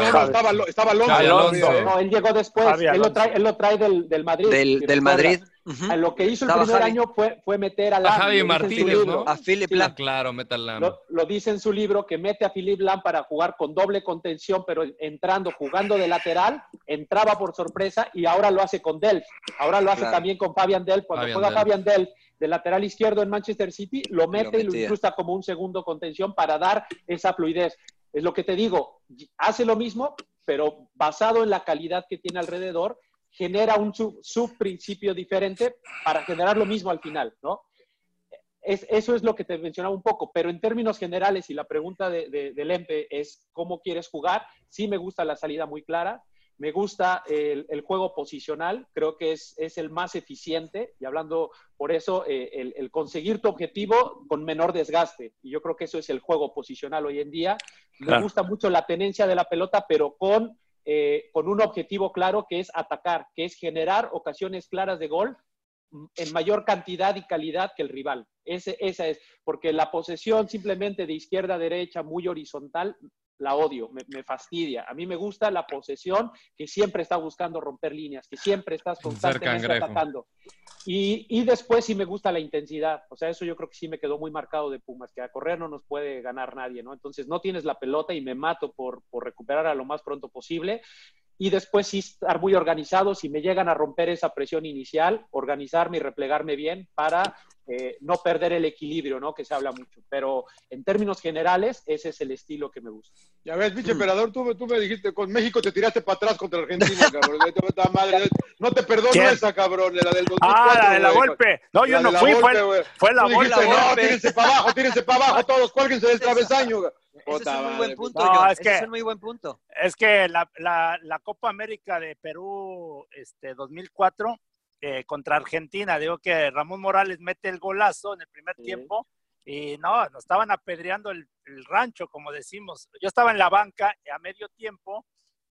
no, no, estaba, estaba. No, él llegó después. Él lo, trae, él lo trae del, del Madrid. Del, si del recuerdas. Madrid. Lo que hizo el Estaba primer Javi. año fue, fue meter a A Lam. Javi Martínez, libro. ¿no? A Philip Sí. Lam. Claro, métala. Lo, lo dice en su libro que mete a Philip Lam para jugar con doble contención, pero entrando, jugando de lateral, entraba por sorpresa y ahora lo hace con Delf. Ahora lo hace Claro. también con Fabian Delf. Cuando Fabian juega Delph. Fabian Delf de lateral izquierdo en Manchester City, lo mete y lo, incrusta como un segundo contención para dar esa fluidez. Es lo que te digo, hace lo mismo, pero basado en la calidad que tiene alrededor, genera un sub, subprincipio diferente para generar lo mismo al final, ¿no? Es, eso es lo que te mencionaba un poco, pero en términos generales, y la pregunta de, de, del EMPE es cómo quieres jugar, sí me gusta la salida muy clara, me gusta el, el juego posicional, creo que es, es, el más eficiente, y hablando por eso, eh, el, el, conseguir tu objetivo con menor desgaste, y yo creo que eso es el juego posicional hoy en día. Me gusta mucho la tenencia de la pelota, pero con, eh, con un objetivo claro que es atacar, que es generar ocasiones claras de gol en mayor cantidad y calidad que el rival. Ese, esa es, porque la posesión simplemente de izquierda a derecha, muy horizontal, la odio, me, me, fastidia. A mí me gusta la posesión que siempre está buscando romper líneas, que siempre estás constantemente atacando. Y, y, después sí me gusta la intensidad. O sea, eso yo creo que sí me quedó muy marcado de Pumas, que a correr no nos puede ganar nadie, ¿no? Entonces no tienes la pelota y me mato por, por recuperar a lo más pronto posible y después sí estar muy organizado. Si me llegan a romper esa presión inicial, organizarme y replegarme bien para eh, no perder el equilibrio, ¿no? Que se habla mucho. Pero en términos generales, ese es el estilo que me gusta. Ya ves, pinche emperador, tú, tú me dijiste, con México te tiraste para atrás contra Argentina, cabrón. Madre, no te perdono ¿Quién? esa, cabrón, la del 2004. Ah, la de la güey. golpe. No, yo no fui, fue, la Tú dijiste, bola. no, tírense para abajo, tírense para abajo, todos cuélguense del travesaño. Ese es un muy buen punto, No, es Ese que- es un muy buen punto. Es que la, la, la Copa América de Perú este, 2004 eh, contra Argentina, digo que Ramón Morales mete el golazo en el primer Sí. tiempo y no, nos estaban apedreando el, el rancho, como decimos. Yo estaba en la banca a medio tiempo,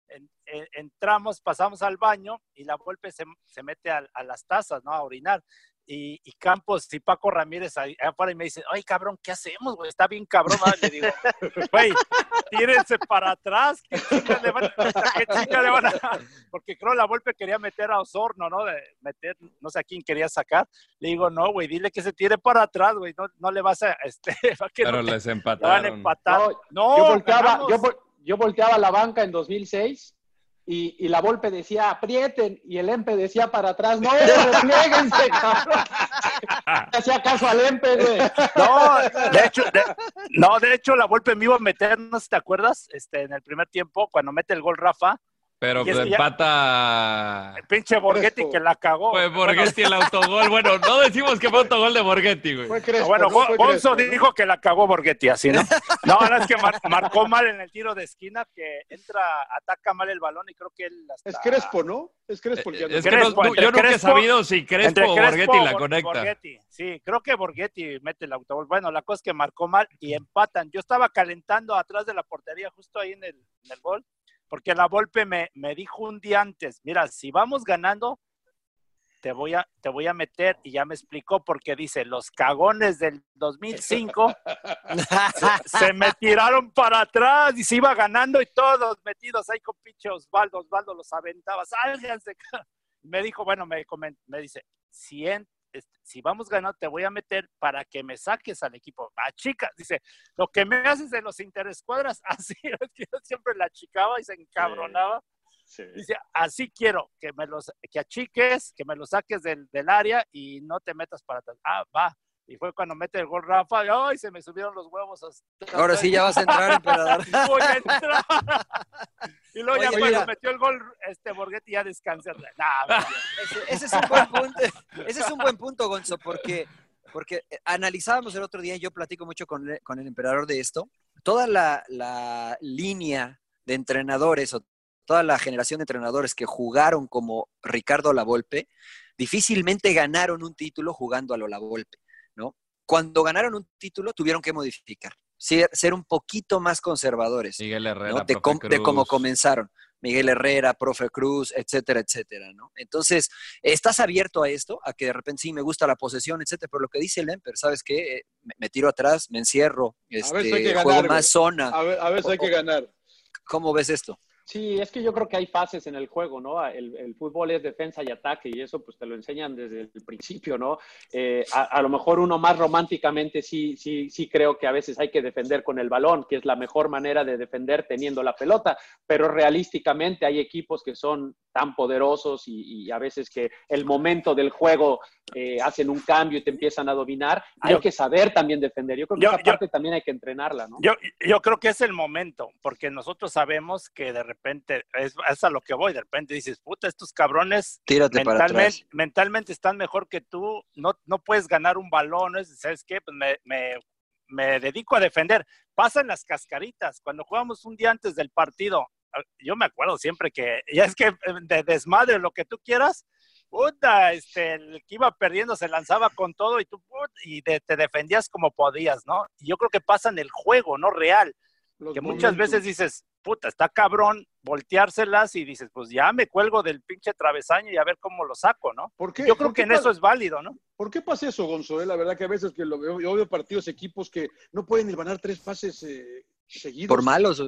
en- en- entramos, pasamos al baño y la golpe se, se mete a, a las tazas, ¿no? A orinar. Y, y Campos y Paco Ramírez ahí afuera y me dicen, ay cabrón, ¿qué hacemos, güey? Está bien cabrón. ¿verdad?". Le digo, güey, tírense para atrás, ¿qué chingas le van, qué chingas le van a...? *laughs* Porque creo la Volpe quería meter a Osorno, ¿no? De meter, no sé a quién quería sacar. Le digo, no, güey, dile que se tire para atrás, güey, no, no le vas a, *laughs* este, que Pero no te- les le van a empataron. empatar. No, No, yo, volteaba, yo, yo volteaba la banca en 2006 y, y la Volpe decía aprieten y el Empe decía para atrás, no, replieguense, *laughs* cabrón. *laughs* Hacía caso al Empe, güey. No, de hecho, de- no, de hecho, la Volpe me iba a meter, no sé si te acuerdas, este, en el primer tiempo, cuando mete el gol Rafa, Pero pues, empata. el pinche Borghetti Crespo. que la cagó. Fue Borghetti el autogol. Bueno, no decimos que fue autogol de Borghetti, güey. Fue Crespo, bueno, ¿no? Crespo, ¿no? dijo que la cagó Borghetti, así, ¿no? No, ahora es que mar- marcó mal en el tiro de esquina, que entra, ataca mal el balón y creo que él hasta- Es Crespo, ¿no? Es Crespo el que Es que no- Crespo, no- yo nunca he sabido si Crespo o Borghetti la conecta. Borghetti, sí, creo que Borghetti mete el autogol. Bueno, la cosa es que marcó mal y empatan. Yo estaba calentando atrás de la portería, justo ahí en el, en el gol, porque la Volpe me, me dijo un día antes, mira, si vamos ganando, te voy, a, te voy a meter, y ya me explicó, porque dice, los cagones del 2005 *laughs* se, se me tiraron para atrás y se iba ganando y todos metidos ahí con pinche Osvaldo, Osvaldo los aventaba, sálganse. ca-". *laughs* me dijo, bueno, me, me dice, si, si vamos ganando, te voy a meter para que me saques al equipo. A chica, dice, lo que me haces de los interescuadras, *laughs* así, yo siempre la chicaba y se encabronaba. Dice, así quiero que me los, que achiques, que me lo saques del, del área y no te metas para atrás. Ah, va. Y fue cuando mete el gol Rafa, y ¡ay! Se me subieron los huevos. Ahora sí ya vas a entrar, emperador. *laughs* Voy a entrar. y luego ya cuando metió el gol, este Borghetti ya descansa. *laughs* ese, es un buen punto, ese es un buen punto, Gonzo, porque, porque eh, analizábamos el otro día, y yo platico mucho con, con el emperador de esto, toda la, la línea de entrenadores o toda la generación de entrenadores que jugaron como Ricardo Lavolpe, difícilmente ganaron un título jugando a lo Lavolpe. Cuando ganaron un título, tuvieron que modificar, ser, un poquito más conservadores. Miguel Herrera, de, cómo comenzaron. Miguel Herrera, Profe Cruz, etcétera, etcétera, ¿no? Entonces, estás abierto a esto, a que de repente sí me gusta la posesión, etcétera, pero lo que dice Lemper, ¿sabes qué? Eh, me, tiro atrás, me encierro, este, juego más zona. A, a veces hay que ganar. ¿Cómo ves esto? Sí, es que yo creo que hay fases en el juego, ¿no? El, fútbol es defensa y ataque y eso pues te lo enseñan desde el principio, ¿no? Eh, a, lo mejor uno más románticamente sí, sí, sí creo que a veces hay que defender con el balón, que es la mejor manera de defender teniendo la pelota, pero realísticamente hay equipos que son tan poderosos y, a veces que el momento del juego eh, hacen un cambio y te empiezan a dominar. Hay que saber también defender. Yo creo que esa parte también hay que entrenarla, ¿no? Yo, yo creo que es el momento, porque nosotros sabemos que de repente repente, es, a lo que voy, de repente dices, puta, estos cabrones mentalmente, mentalmente están mejor que tú, no, no puedes ganar un balón, ¿sabes qué? Pues me, me, me dedico a defender. Pasan las cascaritas, cuando jugamos un día antes del partido, ah, yo me acuerdo siempre que, ya es que *laughs* de desmadre, lo que tú quieras, puta, este, el que iba perdiendo se lanzaba con todo y tú, y te defendías como podías, ¿no? Y yo creo que pasa en el juego, no real. que muchas veces dices, puta, está cabrón volteárselas y dices, pues ya me cuelgo del pinche travesaño y a ver cómo lo saco, ¿no? ¿Por Yo creo que en eso es válido, ¿no? ¿Por qué pasa eso, Gonzo? Eh? La verdad que a veces que lo veo, yo veo partidos, equipos que no pueden ganar tres pases eh, seguidos. Por malos.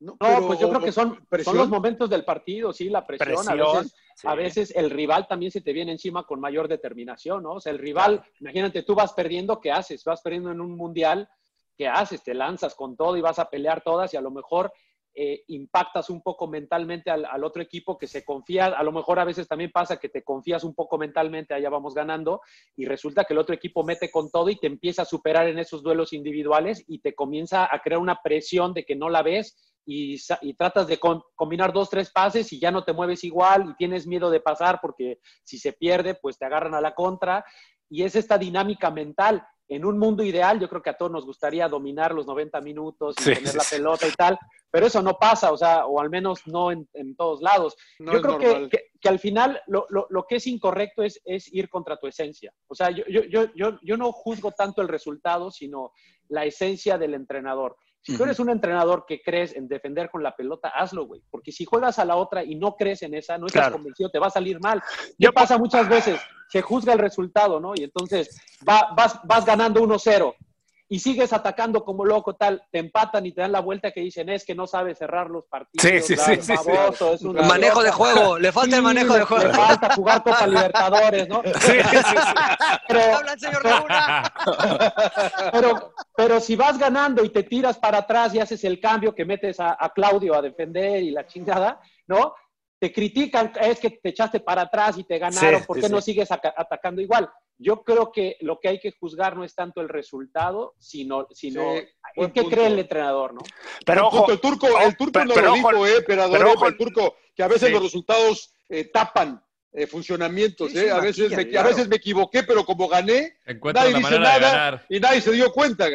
No, pues yo creo que son, son, los momentos del partido, sí, la presión. a, veces, a veces el rival también se te viene encima con mayor determinación, ¿no? O sea, el rival, imagínate, tú vas perdiendo, ¿qué haces? Vas perdiendo en un mundial, ¿qué haces? Te lanzas con todo y vas a pelear todas y a lo mejor eh, impactas un poco mentalmente al, otro equipo que se confía, a lo mejor a veces también pasa que te confías un poco mentalmente, allá vamos ganando, y resulta que el otro equipo mete con todo y te empieza a superar en esos duelos individuales y te comienza a crear una presión de que no la ves y, tratas de combinar dos, tres pases y ya no te mueves igual y tienes miedo de pasar porque si se pierde, pues te agarran a la contra. Y es esta dinámica mental en un mundo ideal, yo creo que a todos nos gustaría dominar los 90 minutos y tener la pelota y tal, pero eso no pasa, o sea, o al menos no en, todos lados. yo creo que, que, al final lo, lo, lo, que es incorrecto es, es ir contra tu esencia. O sea, yo, yo, yo, yo no juzgo tanto el resultado, sino la esencia del entrenador. Si tú eres un entrenador que crees en defender con la pelota, hazlo, güey. Porque si juegas a la otra y no crees en esa, no estás convencido, te va a salir mal. ¿Qué pasa muchas veces? Se juzga el resultado, ¿no? Y entonces vas, vas ganando 1-0 y sigues atacando como loco, tal, te empatan y te dan la vuelta que dicen es que no sabe cerrar los partidos. Sí, sí, sí, Es un manejo de juego, le falta el manejo de juego. Le falta jugar Copa Libertadores, ¿no? Sí, sí, sí. Pero, señor *laughs* pero, pero, si vas ganando y te tiras para atrás y haces el cambio que metes a, a Claudio a defender y la chingada, ¿no? te critican, es que te echaste para atrás y te ganaron, ¿por qué no sigues atacando igual? Yo creo que lo que hay que juzgar no es tanto el resultado, sino, sino en qué cree el entrenador, ¿no? Pero ojo, el turco, el turco no lo dijo, eh, pero, el turco, que a veces los resultados eh, tapan eh, funcionamientos, eh. A veces, me, a veces me equivoqué, pero como gané, nadie dice nada y nadie se dio cuenta.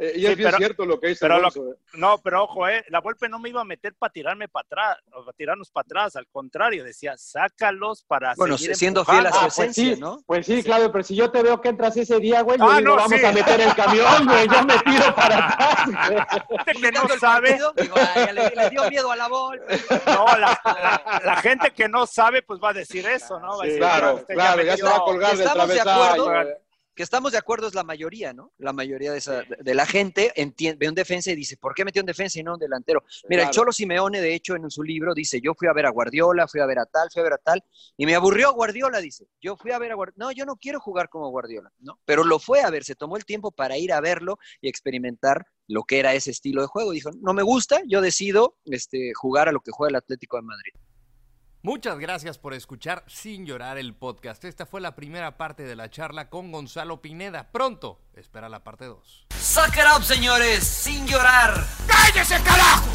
Eh, y es bien cierto lo que dice pero eh. No, pero ojo, eh, la golpe no me iba a meter para tirarme para atrás, o para tirarnos para atrás, al contrario, decía, sácalos para Bueno, siendo fiel a su ah, pues esencia, ¿no? Pues sí, Claudio, pero si yo te veo que entras ese día, güey, ah, no, vamos a meter el camión, güey, yo me tiro para *laughs* atrás. Gente que no sabe. le, dio miedo a la golpe. No, la, gente que no sabe, pues va a decir eso, ¿no? Va a decir, claro, claro, ya, se va a colgar del travesaño. Que estamos de acuerdo es la mayoría, ¿no? La mayoría de, esa, de la gente entiende, ve un defensa y dice, ¿por qué metió un defensa y no un delantero? Mira, el Claro. Cholo Simeone, de hecho, en su libro dice, yo fui a ver a Guardiola, fui a ver a tal, fui a ver a tal, y me aburrió Guardiola, dice, yo fui a ver a Guardiola, no, yo no quiero jugar como Guardiola, ¿no? Pero lo fue a ver, se tomó el tiempo para ir a verlo y experimentar lo que era ese estilo de juego. Dijo, no me gusta, yo decido este, jugar a lo que juega el Atlético de Madrid. Muchas gracias por escuchar Sin Llorar el podcast. Esta fue la primera parte de la charla con Gonzalo Pineda. Pronto, espera la parte 2. Suck it up, señores, sin llorar. ¡Cállese, carajo!